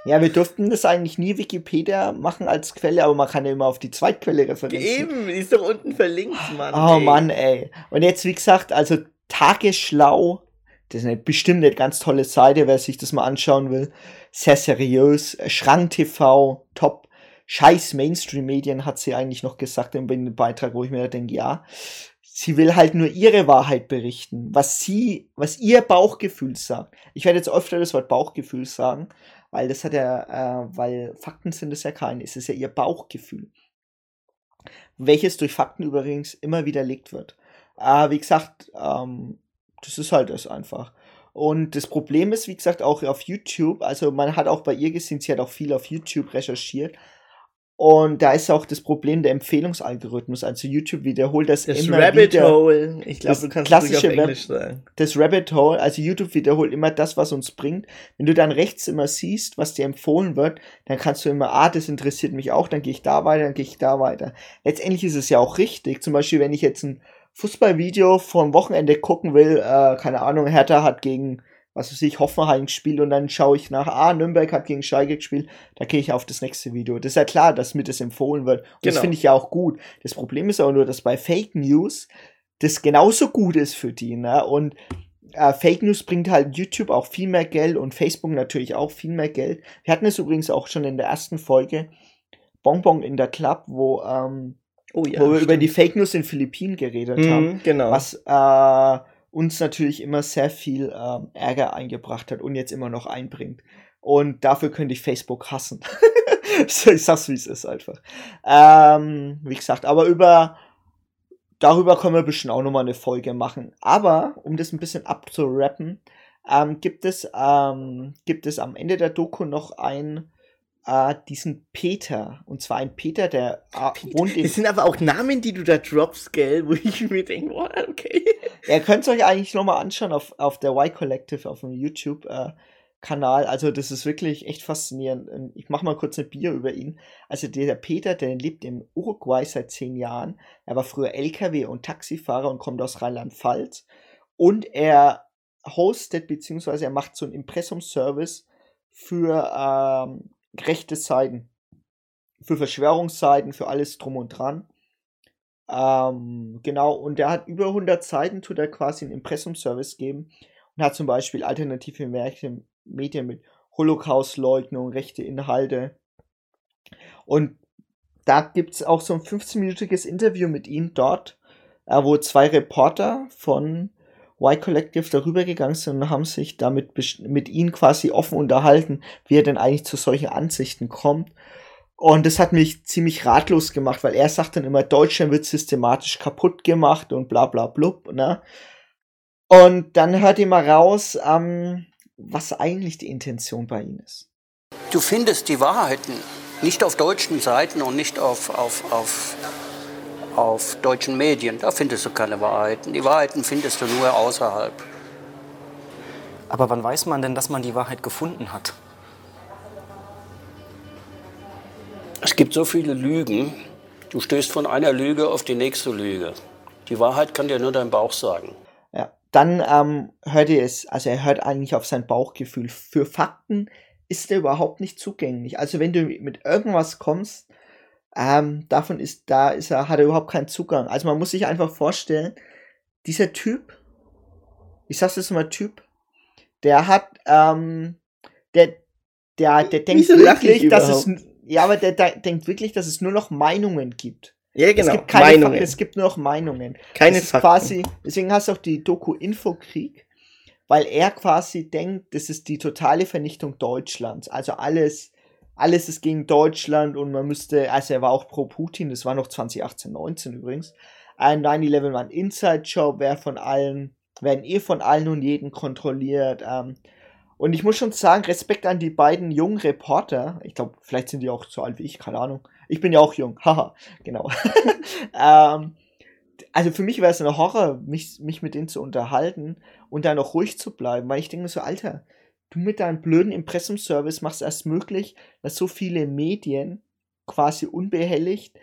Ja, wir durften das eigentlich nie Wikipedia machen als Quelle, aber man kann ja immer auf die Zweitquelle referieren. Eben, die ist doch unten verlinkt, Mann. Oh ey. Mann, ey. Und jetzt, wie gesagt, also Tagesschlau, das ist eine bestimmt eine ganz tolle Seite, wer sich das mal anschauen will. Sehr seriös. Schrank TV, top. Scheiß Mainstream-Medien hat sie eigentlich noch gesagt in dem Beitrag, wo ich mir denke, ja. Sie will halt nur ihre Wahrheit berichten, was sie, was ihr Bauchgefühl sagt. Ich werde jetzt öfter das Wort Bauchgefühl sagen, weil das hat ja, äh, weil Fakten sind es ja keine, es ist ja ihr Bauchgefühl, welches durch Fakten übrigens immer widerlegt wird. Äh, wie gesagt, ähm, das ist halt das einfach. Und das Problem ist, wie gesagt, auch auf YouTube, also man hat auch bei ihr gesehen, sie hat auch viel auf YouTube recherchiert, und da ist auch das Problem der Empfehlungsalgorithmus. Also YouTube wiederholt das, das immer Rabbit wieder. Hole. Ich glaube, du kannst klassische das auf Englisch sagen. Das Rabbit Hole. Also YouTube wiederholt immer das, was uns bringt. Wenn du dann rechts immer siehst, was dir empfohlen wird, dann kannst du immer, ah, das interessiert mich auch, dann gehe ich da weiter, dann gehe ich da weiter. Letztendlich ist es ja auch richtig. Zum Beispiel, wenn ich jetzt ein Fußballvideo vom Wochenende gucken will, äh, keine Ahnung, Hertha hat gegen was weiß ich, Hoffenheim gespielt und dann schaue ich nach, ah, Nürnberg hat gegen Schalke gespielt, da gehe ich auf das nächste Video. Das ist ja klar, dass mir das empfohlen wird. Und genau. das finde ich ja auch gut. Das Problem ist aber nur, dass bei Fake News das genauso gut ist für die, ne? Und äh, Fake News bringt halt YouTube auch viel mehr Geld und Facebook natürlich auch viel mehr Geld. Wir hatten es übrigens auch schon in der ersten Folge, Bonbon in der Club, wo, ähm, oh ja, wo wir stimmt. über die Fake News in Philippinen geredet mhm, haben. Genau. Was äh, uns natürlich immer sehr viel ähm, Ärger eingebracht hat und jetzt immer noch einbringt. Und dafür könnte ich Facebook hassen. ich sag's, wie es ist einfach. Ähm, wie gesagt, aber über darüber können wir bestimmt auch nochmal eine Folge machen. Aber um das ein bisschen abzurappen, ähm, gibt es ähm, gibt es am Ende der Doku noch ein äh, diesen Peter. Und zwar ein Peter, der äh, wohnt in. Das sind aber auch Namen, die du da droppst, gell, wo ich mir denke, oh, okay. Ihr könnt es euch eigentlich nochmal anschauen auf, auf der Y Collective, auf dem YouTube. Äh, Kanal, also das ist wirklich echt faszinierend. Ich mache mal kurz ein Bier über ihn. Also der Peter, der lebt im Uruguay seit zehn Jahren. Er war früher LKW- und Taxifahrer und kommt aus Rheinland-Pfalz. Und er hostet, beziehungsweise er macht so einen Impressum-Service für ähm, rechte Seiten, für Verschwörungsseiten, für alles drum und dran. Ähm, genau, und der hat über 100 Seiten, tut er quasi einen Impressumservice geben und hat zum Beispiel alternative Medien, Medien mit Holocaust-Leugnung, rechte Inhalte. Und da gibt es auch so ein 15-minütiges Interview mit ihm dort, äh, wo zwei Reporter von Y Collective darüber gegangen sind und haben sich damit mit ihm quasi offen unterhalten, wie er denn eigentlich zu solchen Ansichten kommt. Und das hat mich ziemlich ratlos gemacht, weil er sagt dann immer, Deutschland wird systematisch kaputt gemacht und bla bla blub, ne? Und dann hört ihr mal raus, ähm, was eigentlich die Intention bei ihm ist. Du findest die Wahrheiten nicht auf deutschen Seiten und nicht auf, auf, auf auf deutschen Medien. Da findest du keine Wahrheiten. Die Wahrheiten findest du nur außerhalb. Aber wann weiß man denn, dass man die Wahrheit gefunden hat? Es gibt so viele Lügen. Du stößt von einer Lüge auf die nächste Lüge. Die Wahrheit kann dir nur dein Bauch sagen. Ja, dann ähm, hört ihr es, also er hört eigentlich auf sein Bauchgefühl. Für Fakten ist er überhaupt nicht zugänglich. Also wenn du mit irgendwas kommst, ähm, davon ist, da ist er, hat er überhaupt keinen Zugang. Also man muss sich einfach vorstellen, dieser Typ, ich sag's jetzt mal Typ, der hat, ähm, der, der, der denkt wirklich, dass es, ja, aber der, der denkt wirklich, dass es nur noch Meinungen gibt. Ja, genau. Es gibt keine Meinungen. Fakten, es gibt nur noch Meinungen. Keine das Fakten. quasi, deswegen hast du auch die Doku Infokrieg, weil er quasi denkt, das ist die totale Vernichtung Deutschlands. Also alles, alles ist gegen Deutschland und man müsste, also er war auch pro Putin, das war noch 2018, 19 übrigens. Ein 9-11 war ein Inside-Job, wer von allen, werden eh von allen und jeden kontrolliert. Ähm, und ich muss schon sagen, Respekt an die beiden jungen Reporter. Ich glaube, vielleicht sind die auch so alt wie ich, keine Ahnung. Ich bin ja auch jung. Haha, genau. ähm, also für mich wäre es ein Horror, mich, mich mit denen zu unterhalten und da noch ruhig zu bleiben, weil ich denke so, Alter, du mit deinem blöden Impressumservice machst erst möglich, dass so viele Medien quasi unbehelligt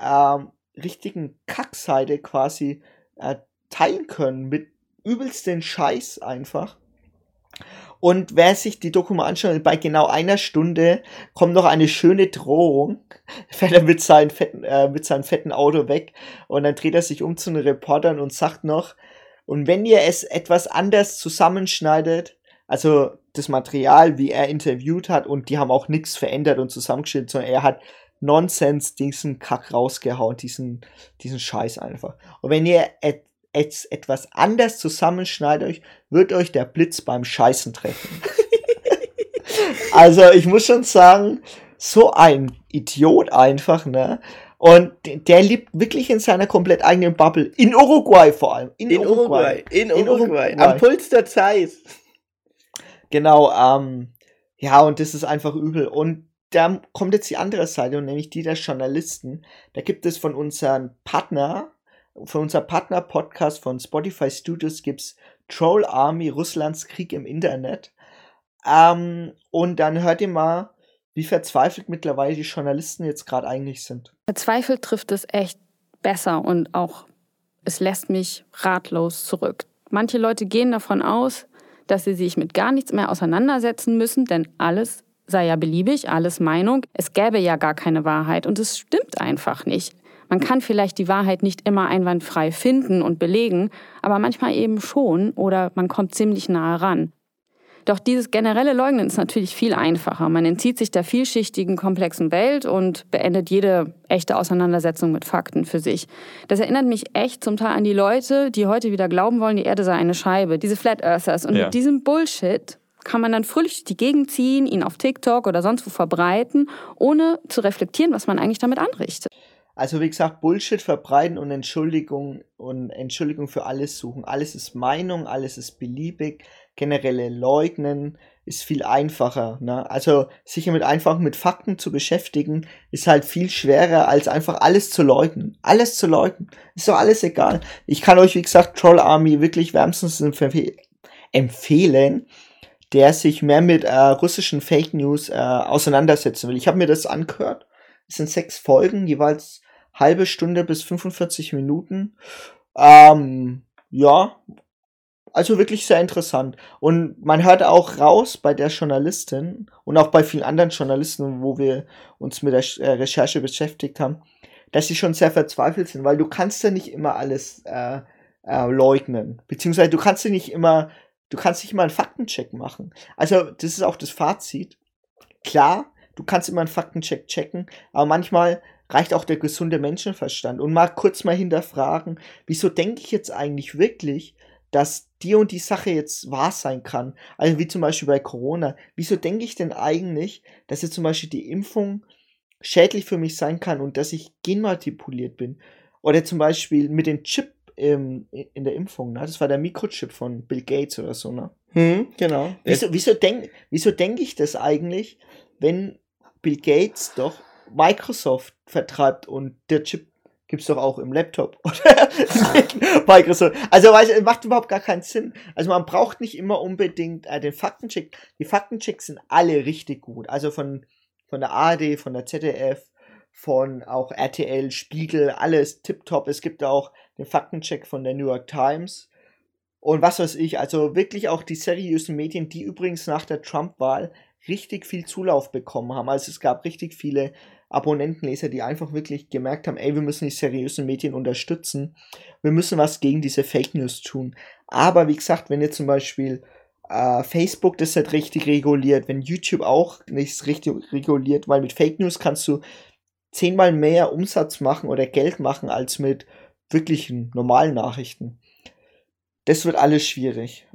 ähm, richtigen Kackseite quasi äh, teilen können mit übelsten Scheiß einfach. Und wer sich die Doku mal anschaut, bei genau einer Stunde kommt noch eine schöne Drohung. Fährt er mit, seinem fetten, äh, mit seinem fetten Auto weg und dann dreht er sich um zu den Reportern und sagt noch, und wenn ihr es etwas anders zusammenschneidet, also das Material, wie er interviewt hat, und die haben auch nichts verändert und zusammengeschnitten, sondern er hat Nonsens diesen Kack rausgehauen, diesen, diesen Scheiß einfach. Und wenn ihr et jetzt etwas anders zusammenschneidet euch, wird euch der Blitz beim Scheißen treffen. also ich muss schon sagen, so ein Idiot einfach, ne? Und der lebt wirklich in seiner komplett eigenen Bubble. In Uruguay vor allem. In, in Uruguay. Uruguay. In, in Uruguay. Am Puls der Zeit. Genau, ähm, ja, und das ist einfach übel. Und da kommt jetzt die andere Seite, und nämlich die der Journalisten. Da gibt es von unseren Partner, von unserem Partner-Podcast von Spotify Studios gibt's Troll Army, Russlands Krieg im Internet. Ähm, und dann hört ihr mal, wie verzweifelt mittlerweile die Journalisten jetzt gerade eigentlich sind. Verzweifelt trifft es echt besser und auch es lässt mich ratlos zurück. Manche Leute gehen davon aus, dass sie sich mit gar nichts mehr auseinandersetzen müssen, denn alles sei ja beliebig, alles Meinung. Es gäbe ja gar keine Wahrheit und es stimmt einfach nicht. Man kann vielleicht die Wahrheit nicht immer einwandfrei finden und belegen, aber manchmal eben schon oder man kommt ziemlich nahe ran. Doch dieses generelle Leugnen ist natürlich viel einfacher. Man entzieht sich der vielschichtigen, komplexen Welt und beendet jede echte Auseinandersetzung mit Fakten für sich. Das erinnert mich echt zum Teil an die Leute, die heute wieder glauben wollen, die Erde sei eine Scheibe, diese Flat Earthers. Und ja. mit diesem Bullshit kann man dann fröhlich durch die Gegend ziehen, ihn auf TikTok oder sonst wo verbreiten, ohne zu reflektieren, was man eigentlich damit anrichtet. Also wie gesagt, Bullshit verbreiten und Entschuldigung und Entschuldigung für alles suchen. Alles ist Meinung, alles ist beliebig. Generelle Leugnen ist viel einfacher. Ne? Also sich mit einfach mit Fakten zu beschäftigen, ist halt viel schwerer, als einfach alles zu leugnen. Alles zu leugnen. Ist doch alles egal. Ich kann euch, wie gesagt, Troll Army wirklich wärmstens empfehlen, der sich mehr mit äh, russischen Fake News äh, auseinandersetzen will. Ich habe mir das angehört es sind sechs Folgen, jeweils halbe Stunde bis 45 Minuten. Ähm, ja, also wirklich sehr interessant. Und man hört auch raus bei der Journalistin und auch bei vielen anderen Journalisten, wo wir uns mit der äh, Recherche beschäftigt haben, dass sie schon sehr verzweifelt sind, weil du kannst ja nicht immer alles äh, äh, leugnen. Beziehungsweise du kannst ja nicht immer, du kannst nicht immer einen Faktencheck machen. Also, das ist auch das Fazit. Klar, du kannst immer einen Faktencheck checken, aber manchmal reicht auch der gesunde Menschenverstand und mal kurz mal hinterfragen, wieso denke ich jetzt eigentlich wirklich, dass die und die Sache jetzt wahr sein kann. Also wie zum Beispiel bei Corona. Wieso denke ich denn eigentlich, dass jetzt zum Beispiel die Impfung schädlich für mich sein kann und dass ich genmanipuliert bin? Oder zum Beispiel mit dem Chip im, in der Impfung, ne? Das war der Mikrochip von Bill Gates oder so, ne? Hm, genau. Wieso, wieso denke wieso denk ich das eigentlich, wenn Bill Gates doch Microsoft vertreibt und der Chip gibt es doch auch im Laptop oder Microsoft. Also weißt, macht überhaupt gar keinen Sinn. Also man braucht nicht immer unbedingt äh, den Faktencheck. Die Faktenchecks sind alle richtig gut. Also von, von der ARD, von der ZDF, von auch RTL, Spiegel, alles tipptopp. Es gibt auch den Faktencheck von der New York Times. Und was weiß ich, also wirklich auch die seriösen Medien, die übrigens nach der Trump-Wahl richtig viel Zulauf bekommen haben. Also es gab richtig viele Abonnentenleser, die einfach wirklich gemerkt haben, ey, wir müssen die seriösen Medien unterstützen. Wir müssen was gegen diese Fake News tun. Aber wie gesagt, wenn ihr zum Beispiel äh, Facebook das nicht richtig reguliert, wenn YouTube auch nicht richtig reguliert, weil mit Fake News kannst du zehnmal mehr Umsatz machen oder Geld machen als mit wirklichen normalen Nachrichten. Das wird alles schwierig.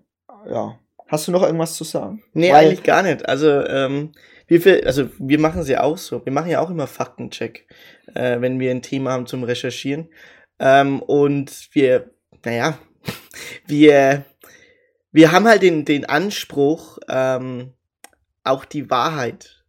Ja. Hast du noch irgendwas zu sagen? Nee, Weil, eigentlich gar nicht. Also, ähm, wie viel, also wir machen es ja auch so. Wir machen ja auch immer Faktencheck, äh, wenn wir ein Thema haben zum Recherchieren. Ähm, und wir, naja, wir, wir haben halt den, den Anspruch, ähm, auch die Wahrheit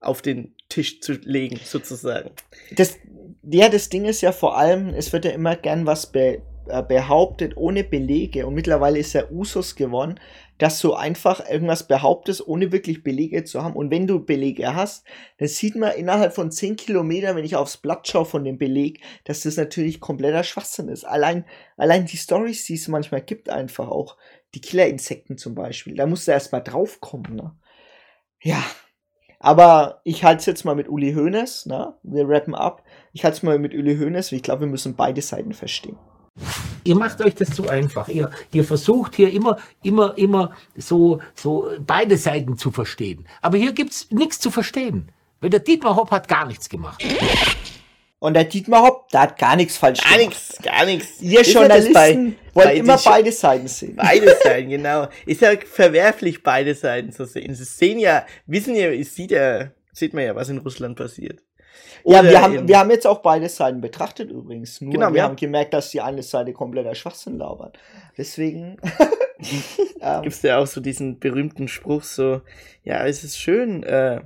auf den Tisch zu legen, sozusagen. Das, ja, das Ding ist ja vor allem, es wird ja immer gern was be, behauptet ohne Belege und mittlerweile ist ja Usus geworden, dass du einfach irgendwas behauptest, ohne wirklich Belege zu haben. Und wenn du Belege hast, dann sieht man innerhalb von 10 Kilometern, wenn ich aufs Blatt schaue von dem Beleg, dass das natürlich kompletter Schwachsinn ist. Allein, allein die Stories, die es manchmal gibt, einfach auch. Die Killerinsekten zum Beispiel. Da musst du erstmal draufkommen, ne? Ja. Aber ich halte es jetzt mal mit Uli Hoeneß, ne? Wir rappen ab. Ich halte es mal mit Uli Hoeneß ich glaube, wir müssen beide Seiten verstehen. Ihr macht euch das zu einfach. Ihr, ihr versucht hier immer, immer, immer so, so beide Seiten zu verstehen. Aber hier gibt's nichts zu verstehen. Weil der Dietmar Hopp hat gar nichts gemacht. Und der Dietmar Hopp, der hat gar nichts falsch gar gemacht. Nichts, gar nichts. Ihr Journalisten das bei- wollt bei immer beide Seiten sehen. Beide Seiten, genau. Ist ja verwerflich, beide Seiten zu sehen. Sie sehen ja, wissen ja, es sieht ja, sieht man ja, was in Russland passiert. Ja, wir haben, wir haben jetzt auch beide Seiten betrachtet übrigens. Nur Genau, wir ja. haben gemerkt, dass die eine Seite kompletter Schwachsinn labert. Deswegen. ähm, gibt's ja auch so diesen berühmten Spruch so, ja, es ist schön, äh,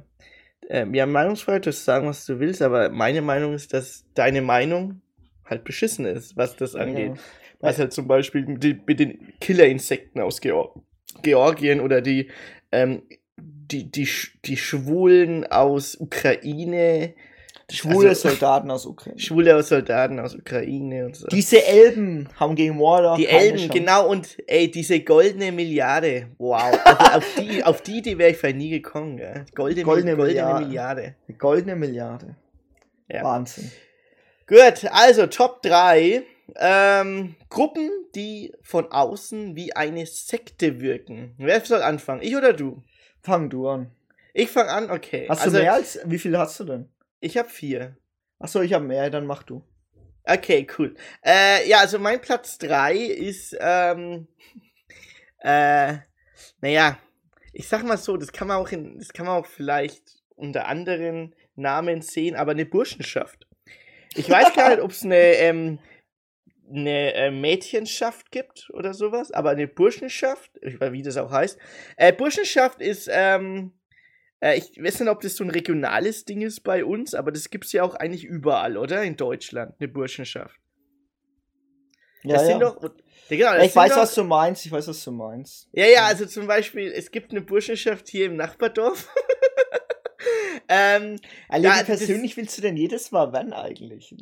äh, wir haben Meinungsfreiheit, du sagen, was du willst, aber meine Meinung ist, dass deine Meinung halt beschissen ist, was das angeht. Ja. Was halt zum Beispiel mit, den- mit den Killerinsekten aus Geor Georgien oder die, ähm, die, die, die Schwulen aus Ukraine. Schwule Also- Soldaten aus Ukraine. Schwule Soldaten aus Ukraine und so. Diese Elben haben gegen Mordor. Die Elben, Chance. genau, und ey, diese goldene Milliarde. Wow. Also auf die, auf die, die wäre ich vielleicht nie gekommen, gell? Goldene, Goldene goldene, Milliarde. Eine goldene Milliarde. Ja. Wahnsinn. Gut, also Top 3. Ähm, Gruppen, die von außen wie eine Sekte wirken. Wer soll anfangen? Ich oder du? Fang du an. Ich fange an, okay. Hast also, du mehr als. Wie viel hast du denn? Ich habe vier. Achso, ich habe mehr, dann mach du. Okay, cool. Äh, ja, also mein Platz 3 ist, ähm, äh, naja, ich sag mal so, das kann man auch in, das kann man auch vielleicht unter anderen Namen sehen, aber eine Burschenschaft. Ich weiß gar nicht, ob es eine, ähm, eine äh, Mädchenschaft gibt oder sowas, aber eine Burschenschaft, ich weiß, wie das auch heißt. Äh, Burschenschaft ist, ähm, äh, ich weiß nicht, ob das so ein regionales Ding ist bei uns, aber das gibt's ja auch eigentlich überall, oder? In Deutschland, eine Burschenschaft. Ja, das ja. sind doch. Genau, das ich weiß, doch, was du meinst. Ich weiß, was du meinst. Ja, ja, also zum Beispiel, es gibt eine Burschenschaft hier im Nachbardorf. ähm, Alter, Ja, wie das- persönlich willst du denn jedes Mal wann eigentlich?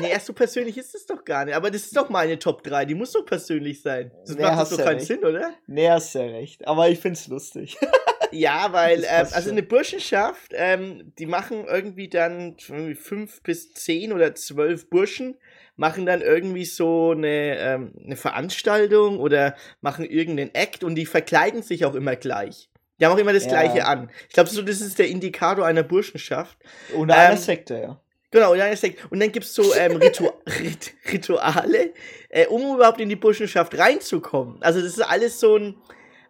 nee, so persönlich ist es doch gar nicht. Aber das ist doch meine Top 3. Die muss doch persönlich sein. Das Nee, macht hast das doch ja keinen recht. Sinn, oder? Nee, hast ja recht. Aber ich find's lustig. Ja, weil, ähm, also eine Burschenschaft, ähm, die machen irgendwie dann irgendwie fünf bis zehn oder zwölf Burschen, machen dann irgendwie so eine, ähm, eine Veranstaltung oder machen irgendeinen Act und die verkleiden sich auch immer gleich. Die haben auch immer das Ja. Gleiche an. Ich glaube, so, das ist der Indikator einer Burschenschaft. Oder einer Ähm, Sekte, ja. Genau, und dann, der- und dann gibt's so ähm, Ritu Rit Rituale, äh, um überhaupt in die Burschenschaft reinzukommen. Also das ist alles so ein,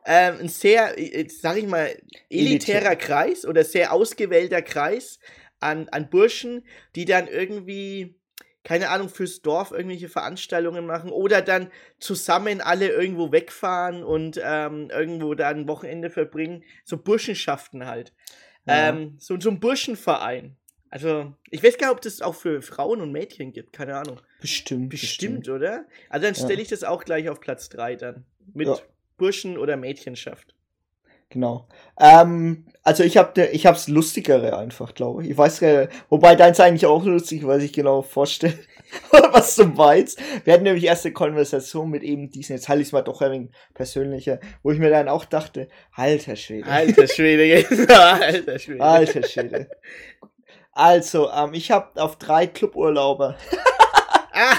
ähm, ein sehr, äh, sag ich mal, elitärer Elitär. Kreis oder sehr ausgewählter Kreis an, an Burschen, die dann irgendwie, keine Ahnung, fürs Dorf irgendwelche Veranstaltungen machen oder dann zusammen alle irgendwo wegfahren und ähm, irgendwo da ein Wochenende verbringen. So Burschenschaften halt. Ja. Ähm, so, so ein Burschenverein. Also, ich weiß gar nicht, ob das auch für Frauen und Mädchen gibt, keine Ahnung. Bestimmt. Bestimmt, oder? Also dann stelle ich das auch gleich auf Platz 3 dann. Mit Ja. Burschen- oder Mädchenschaft. Genau. Ähm, also ich habe ich hab's lustigere einfach, glaube ich. Ich weiß gar nicht, wobei deins eigentlich auch lustig, weil ich genau vorstelle, was du meinst. Wir hatten nämlich erste Konversation mit eben diesen, jetzt halte ich es mal doch ein wenig persönlicher, wo ich mir dann auch dachte, alter Schwede. Alter Schwede, alter Schwede. Alter Schwede. Also, ähm, ich habe auf drei Cluburlauber. Ah,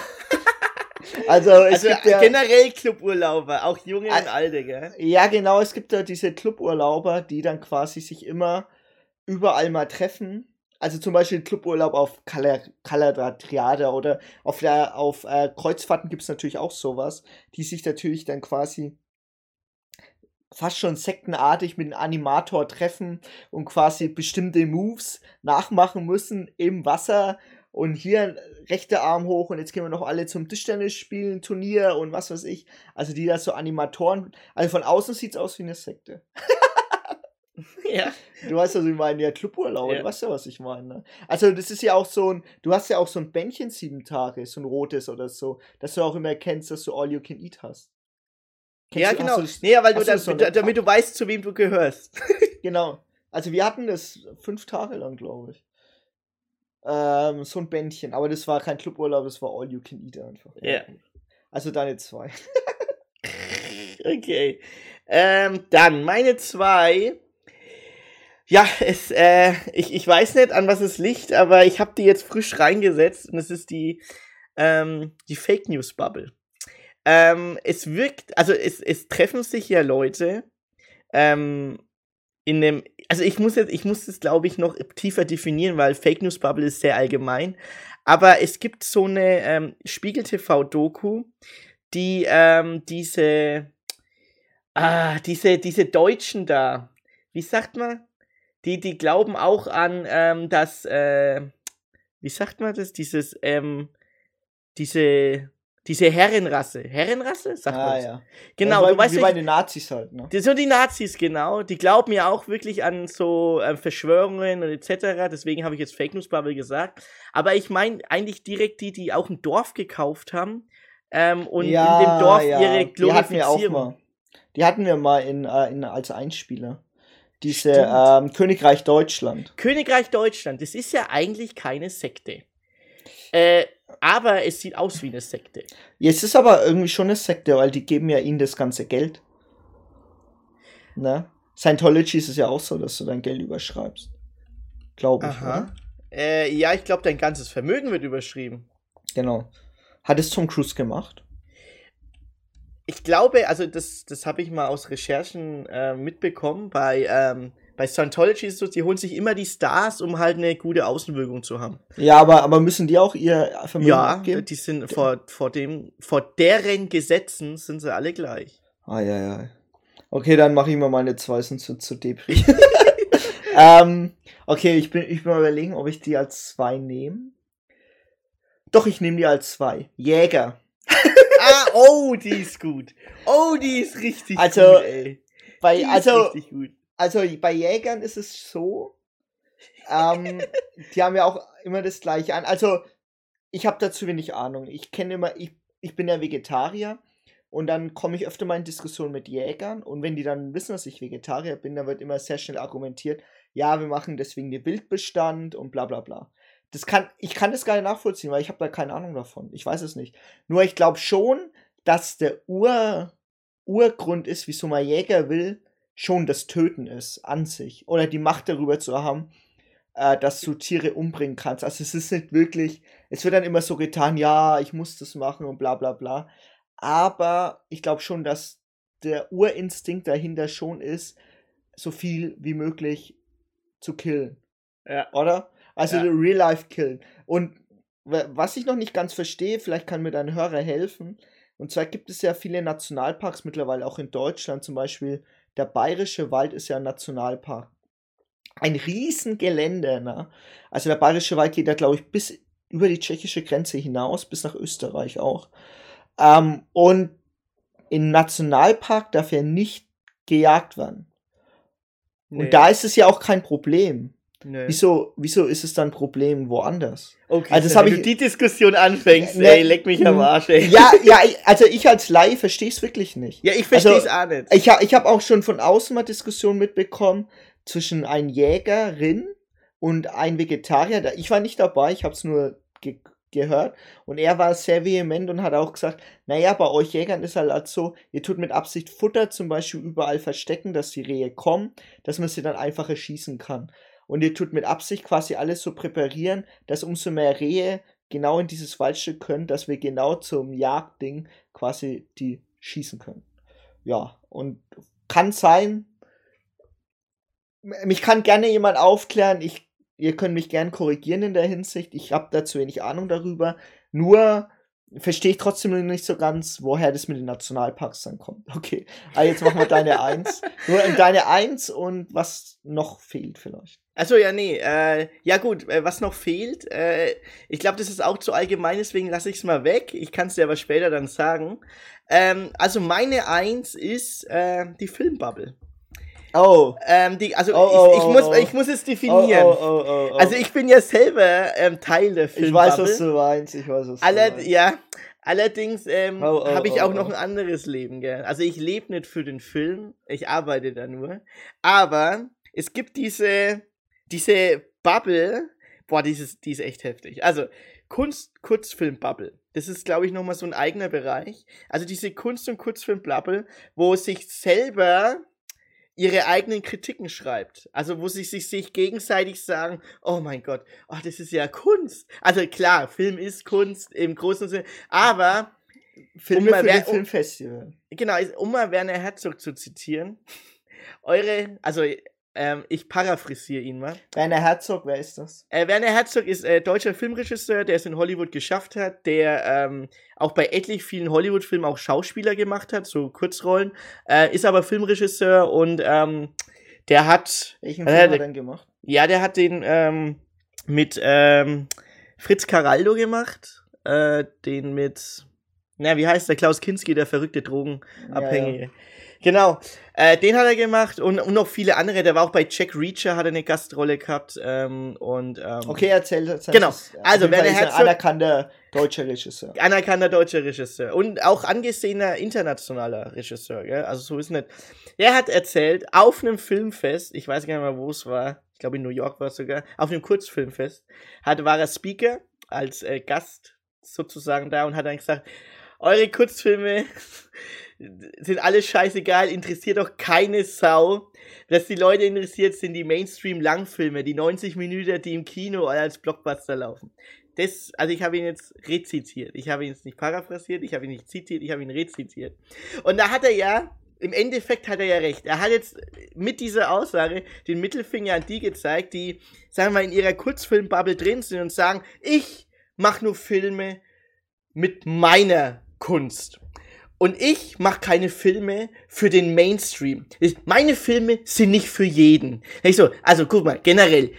Also, es also gibt ja, generell Cluburlauber, auch junge und alte, gell? Ja, genau, es gibt ja diese Cluburlauber, die dann quasi sich immer überall mal treffen. Also zum Beispiel Cluburlaub auf Calatriada oder auf der auf äh, Kreuzfahrten gibt es natürlich auch sowas, die sich natürlich dann quasi fast schon sektenartig mit einem Animator treffen und quasi bestimmte Moves nachmachen müssen im Wasser und hier rechter Arm hoch und jetzt gehen wir noch alle zum Tischtennis spielen, Turnier und was weiß ich. Also die da so Animatoren, also von außen sieht's aus wie eine Sekte. Ja. Du weißt, was ich meine, ja, Cluburlaub, Ja. du weißt ja, was ich meine. ne? Also, das ist ja auch so ein, du hast ja auch so ein Bändchen sieben Tage, so ein rotes oder so, dass du auch immer erkennst, dass du all you can eat hast. Kennst ja, du- genau. das- nee, ja, weil du das so da- damit du weißt, zu wem du gehörst. Genau. Also, wir hatten das fünf Tage lang, glaube ich. Ähm, so ein Bändchen, aber das war kein Cluburlaub, das war all you can eat einfach. Ja. Also deine zwei. Okay. Ähm, dann meine zwei. Ja, es, äh, ich, ich weiß nicht, an was es liegt, aber ich habe die jetzt frisch reingesetzt und es ist die, ähm, die Fake News Bubble. Ähm, es wirkt, also es, es treffen sich ja Leute, ähm, in dem, also ich muss jetzt, ich muss das glaube ich noch tiefer definieren, weil Fake News Bubble ist sehr allgemein. Aber es gibt so eine ähm, Spiegel TV Doku, die ähm, diese, ah, diese, diese Deutschen da, wie sagt man? Die, die glauben auch an, ähm, dass, äh, wie sagt man das? Dieses, ähm, diese, diese Herrenrasse. Herrenrasse? Sagt Ah, ja. Genau, ja, du weißt wie bei den Nazis halt, ne? so die Nazis, genau. Die glauben ja auch wirklich an so äh, Verschwörungen und etc. Deswegen habe ich jetzt Fake News Bubble gesagt. Aber ich meine eigentlich direkt die, die auch ein Dorf gekauft haben ähm, und in dem Dorf ihre Die hatten wir auch Glorifizierung. mal. Die hatten wir mal in, äh, in, als Einspieler. Diese ähm, Königreich Deutschland. Königreich Deutschland, das ist ja eigentlich keine Sekte. Äh, aber es sieht aus wie eine Sekte. Jetzt ist aber irgendwie schon eine Sekte, weil die geben ja ihnen das ganze Geld. Ne? Scientology ist es ja auch so, dass du dein Geld überschreibst. Glaube ich, Aha. oder? Äh, ja, ich glaube, dein ganzes Vermögen wird überschrieben. Genau. Hat es Tom Cruise gemacht? Ich glaube, also das, das habe ich mal aus Recherchen äh, mitbekommen. Bei, ähm, bei Scientology ist es so, die holen sich immer die Stars, um halt eine gute Außenwirkung zu haben. Ja, aber, aber müssen die auch ihr Vermögen Ja, abgeben? die sind vor, vor dem, vor deren Gesetzen sind sie alle gleich. Ah, ja, ja. Okay, dann mache ich mal meine zwei sind zu, zu Depri. ähm, okay, ich bin, ich bin mal überlegen, ob ich die als zwei nehme. Doch, ich nehme die als zwei. Jäger. ah, oh, die ist gut. Oh, die ist richtig Also, gut, ey. Bei, Die ist also, richtig gut. Also bei Jägern ist es so, ähm, die haben ja auch immer das gleiche an. Also, ich habe dazu wenig Ahnung. Ich kenne immer, ich, ich bin ja Vegetarier und dann komme ich öfter mal in Diskussionen mit Jägern und wenn die dann wissen, dass ich Vegetarier bin, dann wird immer sehr schnell argumentiert, ja, wir machen deswegen den Wildbestand und bla bla bla. Das kann, ich kann das gar nicht nachvollziehen, weil ich habe da keine Ahnung davon. Ich weiß es nicht. Nur ich glaube schon, dass der Ur, Urgrund ist, wieso man Jäger will, schon das Töten ist an sich. Oder die Macht darüber zu haben, äh, dass du Tiere umbringen kannst. Also es ist nicht wirklich, es wird dann immer so getan, ja, ich muss das machen und bla bla bla. Aber ich glaube schon, dass der Urinstinkt dahinter schon ist, so viel wie möglich zu killen. Ja. Oder? Also Ja. Real Life killen. Und wa- was ich noch nicht ganz verstehe, vielleicht kann mir dein Hörer helfen. Und zwar gibt es ja viele Nationalparks mittlerweile auch in Deutschland. Zum Beispiel der Bayerische Wald ist ja ein Nationalpark. Ein Riesengelände, ne? Also der Bayerische Wald geht da, glaube ich, bis über die tschechische Grenze hinaus, bis nach Österreich auch. Ähm, und im Nationalpark darf er nicht gejagt werden. Nee. Und da ist es ja auch kein Problem. Nö. Wieso, wieso ist es dann ein Problem woanders? Okay, Also das wenn ich- du die Diskussion anfängst, Ne- ey, leck mich am Arsch, ey. Ja, ja, also ich als Laie verstehe es wirklich nicht. Ja, ich verstehe es Also, auch nicht. Ich, ich habe auch schon von außen mal Diskussionen mitbekommen zwischen ein Jägerin und ein Vegetarier. Ich war nicht dabei, ich habe es nur ge gehört. Und er war sehr vehement und hat auch gesagt, naja, bei euch Jägern ist halt so, ihr tut mit Absicht Futter zum Beispiel überall verstecken, dass die Rehe kommen, dass man sie dann einfach erschießen kann. Und ihr tut mit Absicht quasi alles so präparieren, dass umso mehr Rehe genau in dieses Waldstück können, dass wir genau zum Jagdding quasi die schießen können. Ja, und kann sein, mich kann gerne jemand aufklären, ich, ihr könnt mich gern korrigieren in der Hinsicht, ich habe da zu wenig Ahnung darüber, nur verstehe ich trotzdem noch nicht so ganz, woher das mit den Nationalparks dann kommt. Okay, aber jetzt machen wir deine Eins. Nur in deine Eins und was noch fehlt vielleicht. Achso, ja, nee. Äh, ja, gut, äh, was noch fehlt, äh, ich glaube, das ist auch zu allgemein, deswegen lasse ich es mal weg. Ich kann es dir aber später dann sagen. Ähm, also, meine Eins ist äh, die Filmbubble. Oh. Ähm, die, also oh, oh, ich, ich, muss, oh, ich muss es definieren. Oh, also ich bin ja selber ähm, Teil der Filmbubble. Ich weiß, was du meinst. Ich weiß, was Aller, du meinst. Ja, allerdings ähm, habe ich auch noch ein anderes Leben. Gell? Also ich lebe nicht für den Film. Ich arbeite da nur. Aber es gibt diese, diese Bubble. Boah, dieses, die ist echt heftig. Also Kunst-Kurzfilm-Bubble. Das ist, glaube ich, nochmal so ein eigener Bereich. Also diese Kunst- und Kurzfilm-Bubble, wo sich selber ihre eigenen Kritiken schreibt. Also wo sie sich, sich gegenseitig sagen, oh mein Gott, oh, das ist ja Kunst. Also klar, Film ist Kunst im großen Sinne, aber Filme um für Wer Filmfestival. Genau, um mal Werner Herzog zu zitieren. Eure, also ähm, ich paraphrasiere ihn mal. Werner Herzog, wer ist das? Äh, Werner Herzog ist äh, deutscher Filmregisseur, der es in Hollywood geschafft hat, der ähm, auch bei etlich vielen Hollywood-Filmen auch Schauspieler gemacht hat, so Kurzrollen, äh, ist aber Filmregisseur und ähm, der hat. Welchen Film hat er denn gemacht? Ja, der hat den ähm, mit ähm, Fritz Caraldo gemacht, äh, den mit. Na, wie heißt der? Klaus Kinski, der verrückte Drogenabhängige. Ja, ja. Genau, äh, den hat er gemacht und, und noch viele andere. Der war auch bei Jack Reacher, hat er eine Gastrolle gehabt. Ähm, und, ähm, okay, erzähl. erzähl genau, also Werner Herzog. Anerkannter deutscher Regisseur. Anerkannter deutscher Regisseur. Und auch angesehener internationaler Regisseur. Gell? Also so ist nicht. Er hat erzählt, auf einem Filmfest, ich weiß gar nicht mehr, wo es war, ich glaube in New York war es sogar, auf einem Kurzfilmfest, hat, war er Speaker als äh, Gast sozusagen da und hat dann gesagt, eure Kurzfilme sind alle scheißegal, interessiert doch keine Sau. Dass die Leute interessiert sind die Mainstream-Langfilme, die 90 Minuten, die im Kino als Blockbuster laufen. Das, also ich habe ihn jetzt rezitiert. Ich habe ihn jetzt nicht paraphrasiert, ich habe ihn nicht zitiert, ich habe ihn rezitiert. Und da hat er ja, im Endeffekt hat er ja recht. Er hat jetzt mit dieser Aussage den Mittelfinger an die gezeigt, die, sagen wir, in ihrer Kurzfilmbubble drin sind und sagen, ich mache nur Filme mit meiner Kunst. Und ich mache keine Filme für den Mainstream. Meine Filme sind nicht für jeden. Ich so, also guck mal, generell,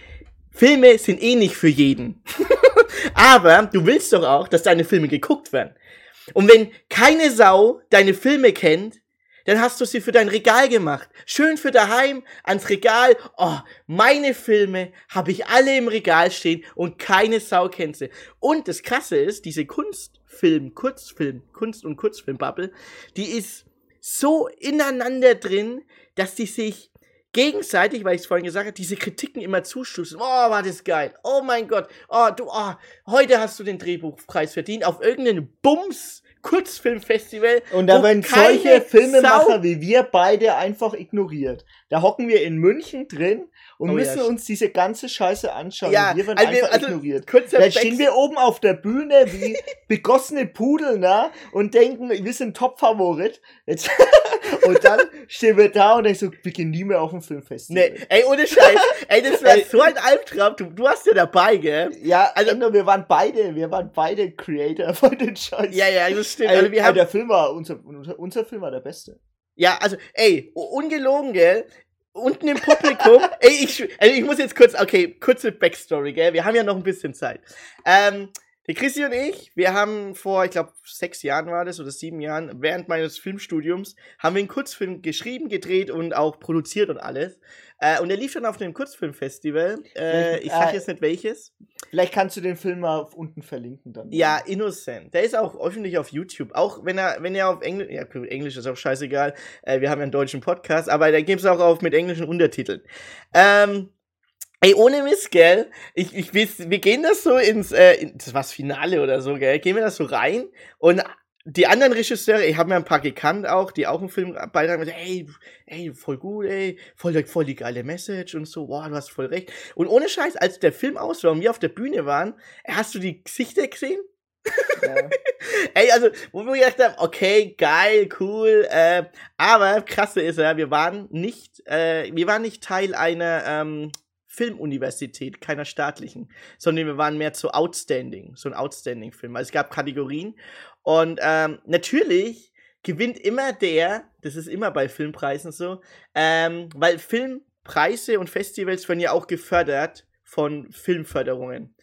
Filme sind eh nicht für jeden. Aber du willst doch auch, dass deine Filme geguckt werden. Und wenn keine Sau deine Filme kennt, dann hast du sie für dein Regal gemacht. Schön für daheim, ans Regal. Oh, meine Filme habe ich alle im Regal stehen und keine Sau kennt sie. Und das Krasse ist, diese Kunstfilm, Kurzfilm, Kunst- und Kurzfilm-Bubble, die ist so ineinander drin, dass die sich gegenseitig, weil ich es vorhin gesagt habe, diese Kritiken immer zustoßen. Oh, war das geil. Oh mein Gott. Oh, du, oh, heute hast du den Drehbuchpreis verdient auf irgendeinen Bums Kurzfilmfestival. Und da werden solche Filmemacher Sau wie wir beide einfach ignoriert. Da hocken wir in München drin und oh, müssen ja. uns diese ganze Scheiße anschauen. Ja, wir werden also, einfach also, ignoriert. Da stehen wir oben auf der Bühne wie begossene Pudel, ne? Und denken, wir sind Top-Favorit. und dann stehen wir da und ich so, wir gehen nie mehr auf ein Filmfestival. Nee, ey, ohne Scheiß. ey, das war so ein Albtraum. Du, du warst ja dabei, gell? Ja, also nur wir waren beide, wir waren beide Creator von den Scheiß. Ja, ja, das stimmt. Also, wir haben, der Film war, unser, unser Film war der beste. Ja, also, ey, ungelogen, gell? Unten im Publikum, ey, ich, also ich muss jetzt kurz, okay, kurze Backstory, gell, wir haben ja noch ein bisschen Zeit. Ähm, der Christi und ich, wir haben vor, ich glaube, sechs Jahren war das oder sieben Jahren, während meines Filmstudiums, haben wir einen Kurzfilm geschrieben, gedreht und auch produziert und alles. Äh, und er lief dann auf einem Kurzfilmfestival. Äh, ich sag äh, jetzt nicht welches. Vielleicht kannst du den Film mal unten verlinken dann. Ja, Innocent. Der ist auch öffentlich auf YouTube. Auch wenn er, wenn er auf Englisch, ja, Englisch ist auch scheißegal. Äh, wir haben ja einen deutschen Podcast, aber da gibt es auch auf mit englischen Untertiteln. Ähm, Ey, ohne Mist, gell? Ich, ich, wir, wir gehen das so ins, äh, in, das war's Finale oder so, gell? Gehen wir das so rein und die anderen Regisseure, ich habe mir ein paar gekannt auch, die auch einen Film beitragen, ey, ey, voll gut, ey, voll, voll die geile Message und so, wow, du hast voll recht. Und ohne Scheiß, als der Film aus war und wir auf der Bühne waren, hast du die Gesichter gesehen? Ja. ey, also, wo wir gedacht haben, okay, geil, cool, äh, aber krasse ist ja, wir waren nicht, äh, wir waren nicht Teil einer, ähm, Filmuniversität, keiner staatlichen, sondern wir waren mehr zu Outstanding, so ein Outstanding-Film. Also es gab Kategorien und ähm, natürlich gewinnt immer der, das ist immer bei Filmpreisen so, ähm, weil Filmpreise und Festivals werden ja auch gefördert von Filmförderungen.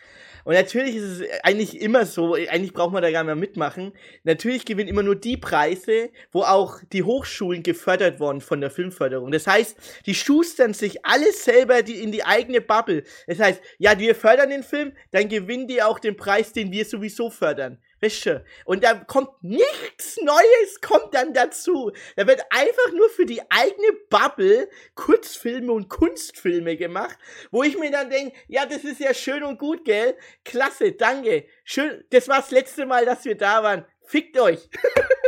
Und natürlich ist es eigentlich immer so, eigentlich braucht man da gar nicht mehr mitmachen. Natürlich gewinnen immer nur die Preise, wo auch die Hochschulen gefördert wurden von der Filmförderung. Das heißt, die schustern sich alles selber die in die eigene Bubble. Das heißt, ja, wir fördern den Film, dann gewinnen die auch den Preis, den wir sowieso fördern. Du? Und da kommt nichts Neues, kommt dann dazu. Da wird einfach nur für die eigene Bubble Kurzfilme und Kunstfilme gemacht, wo ich mir dann denke, ja, das ist ja schön und gut, gell? Klasse, danke. Schön, das war das letzte Mal, dass wir da waren. Fickt euch.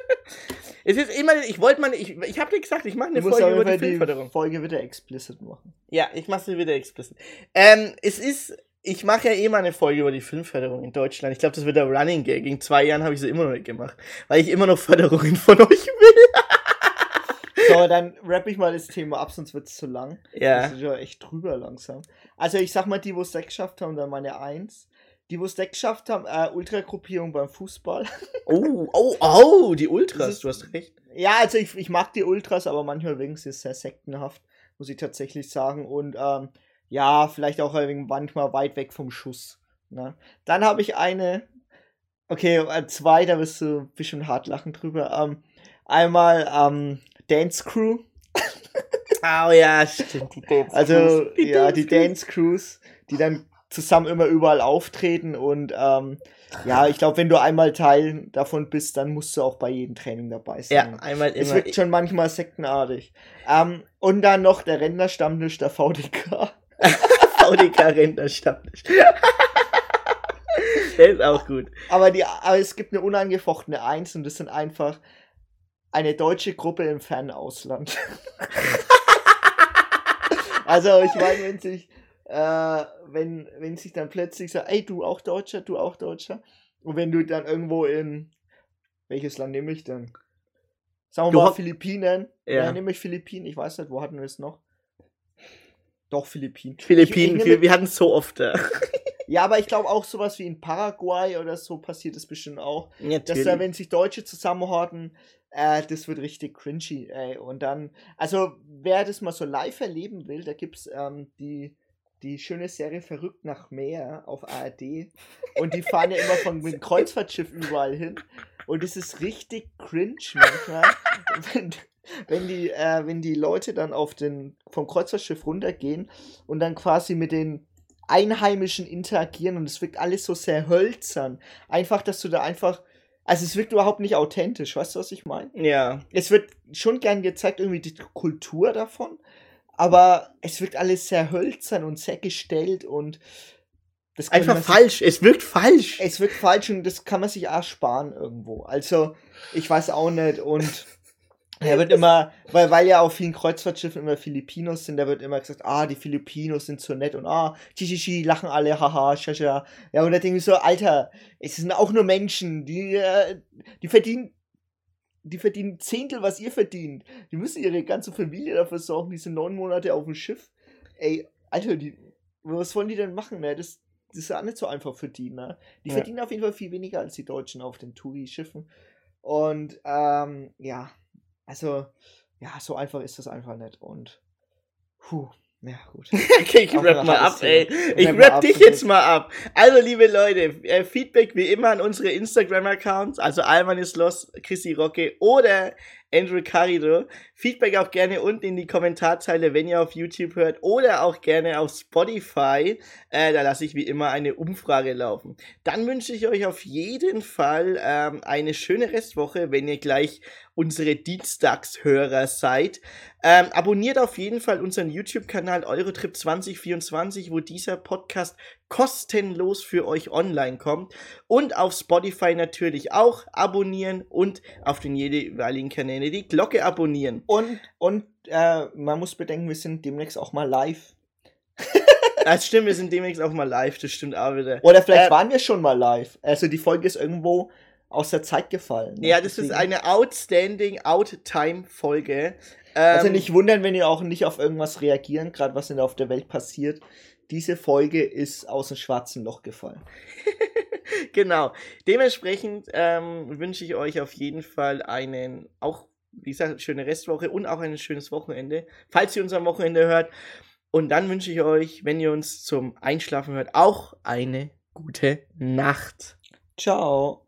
es ist immer, ich wollte mal, ich, ich habe dir gesagt, ich mache eine Folge über die Filmförderung. Folge wieder explicit machen. Ja, ich mache sie wieder explicit. Ähm, es ist ich mache ja eh mal eine Folge über die Filmförderung in Deutschland. Ich glaube, das wird der Running Gag. In zwei Jahren habe ich sie immer noch nicht gemacht, weil ich immer noch Förderungen von euch will. so, dann rappe ich mal das Thema ab, sonst wird es zu lang. Ja. Das ist ja echt drüber langsam. Also ich sag mal, die, wo es sechs geschafft haben, dann meine Eins. Die, wo es sechs geschafft haben, äh, Ultragruppierung beim Fußball. oh, oh, oh, die Ultras, ist, du hast recht. Ja, also ich, ich mag die Ultras, aber manchmal wegen sie sehr sektenhaft, muss ich tatsächlich sagen. Und ähm, ja, vielleicht auch manchmal weit weg vom Schuss. Ne? Dann habe ich eine, okay, äh, zwei, da wirst du ein bisschen hart lachen drüber. Ähm, einmal ähm, Dance Crew. oh ja, stimmt, die Dance Also, die ja, Dance die Dance Crews, die dann zusammen immer überall auftreten und ähm, ja, ich glaube, wenn du einmal Teil davon bist, dann musst du auch bei jedem Training dabei sein. Ja, einmal immer. Es wird schon manchmal sektenartig. Ähm, und dann noch der Renderstammtisch der VDK. VDK Stammtisch. Der ist auch gut. Aber, die, aber es gibt eine unangefochtene Eins und das sind einfach eine deutsche Gruppe im Fernausland. also ich meine, wenn sich, äh, wenn, wenn sich dann plötzlich sagt, ey, du auch Deutscher, du auch Deutscher. Und wenn du dann irgendwo in, welches Land nehme ich denn? Sagen wir mal Philippinen. Ja. ja, nehme ich Philippinen, ich weiß nicht, wo hatten wir es noch? Doch, Philippinen. Philippinen, ich, ich, wir hatten es so oft da. ja, aber ich glaube auch sowas wie in Paraguay oder so passiert es bestimmt auch. Natürlich. Dass da, wenn sich Deutsche zusammenhorten, äh, das wird richtig cringy, ey. Und dann, also wer das mal so live erleben will, da gibt's ähm, die, die schöne Serie Verrückt nach Meer auf ARD. Und die fahren ja immer von mit dem Kreuzfahrtschiff überall hin. Und es ist richtig cringe manchmal, wenn, die, äh, wenn die Leute dann auf den, vom Kreuzfahrtschiff runtergehen und dann quasi mit den Einheimischen interagieren und es wirkt alles so sehr hölzern. Einfach, dass du da einfach. Also es wirkt überhaupt nicht authentisch, weißt du, was ich meine? Ja. Es wird schon gern gezeigt, irgendwie die Kultur davon, aber es wirkt alles sehr hölzern und sehr gestellt und das Einfach falsch, sich, es wirkt falsch. Es wirkt falsch und das kann man sich auch sparen irgendwo. Also, ich weiß auch nicht und er wird immer, weil, weil ja auf vielen Kreuzfahrtschiffen immer Filipinos sind, da wird immer gesagt, ah, die Filipinos sind so nett und ah, chichichi, lachen alle, haha, shasha. Ja, und da denke ich so, Alter, es sind auch nur Menschen, die, äh, die verdienen, die verdienen Zehntel, was ihr verdient. Die müssen ihre ganze Familie dafür sorgen, diese neun Monate auf dem Schiff. Ey, Alter, die, was wollen die denn machen, ne? Das, das ist ja nicht so einfach für die, ne? Die ja. verdienen auf jeden Fall viel weniger als die Deutschen auf den Touri-Schiffen. Und, ähm, ja, also, ja, so einfach ist das einfach nicht. Und, puh, ja, gut. okay, ich rap mal ab, ey. Ich rap dich jetzt mal ab. Also, liebe Leute, äh, Feedback wie immer an unsere Instagram-Accounts, also Alman ist los, Chrissy Rocke oder Andrew Carido. Feedback auch gerne unten in die Kommentarzeile, wenn ihr auf YouTube hört oder auch gerne auf Spotify. Äh, da lasse ich wie immer eine Umfrage laufen. Dann wünsche ich euch auf jeden Fall ähm, eine schöne Restwoche, wenn ihr gleich unsere Dienstagshörer seid. Ähm, abonniert auf jeden Fall unseren YouTube-Kanal Eurotrip 2024, wo dieser Podcast kostenlos für euch online kommt. Und auf Spotify natürlich auch abonnieren und auf den jeweiligen Kanälen die Glocke abonnieren. Und, und äh, man muss bedenken, wir sind demnächst auch mal live. Das stimmt, wir sind demnächst auch mal live, das stimmt auch wieder. Oder vielleicht äh, waren wir schon mal live. Also die Folge ist irgendwo aus der Zeit gefallen. Ne? Ja, das Deswegen. ist eine outstanding Out-Time-Folge. Also ähm, nicht wundern, wenn ihr auch nicht auf irgendwas reagieren, gerade was in auf der Welt passiert. Diese Folge ist aus dem schwarzen Loch gefallen. genau. Dementsprechend ähm, wünsche ich euch auf jeden Fall einen, auch, wie gesagt, schöne Restwoche und auch ein schönes Wochenende. Falls ihr uns am Wochenende hört. Und dann wünsche ich euch, wenn ihr uns zum Einschlafen hört, auch eine gute Nacht. Ciao.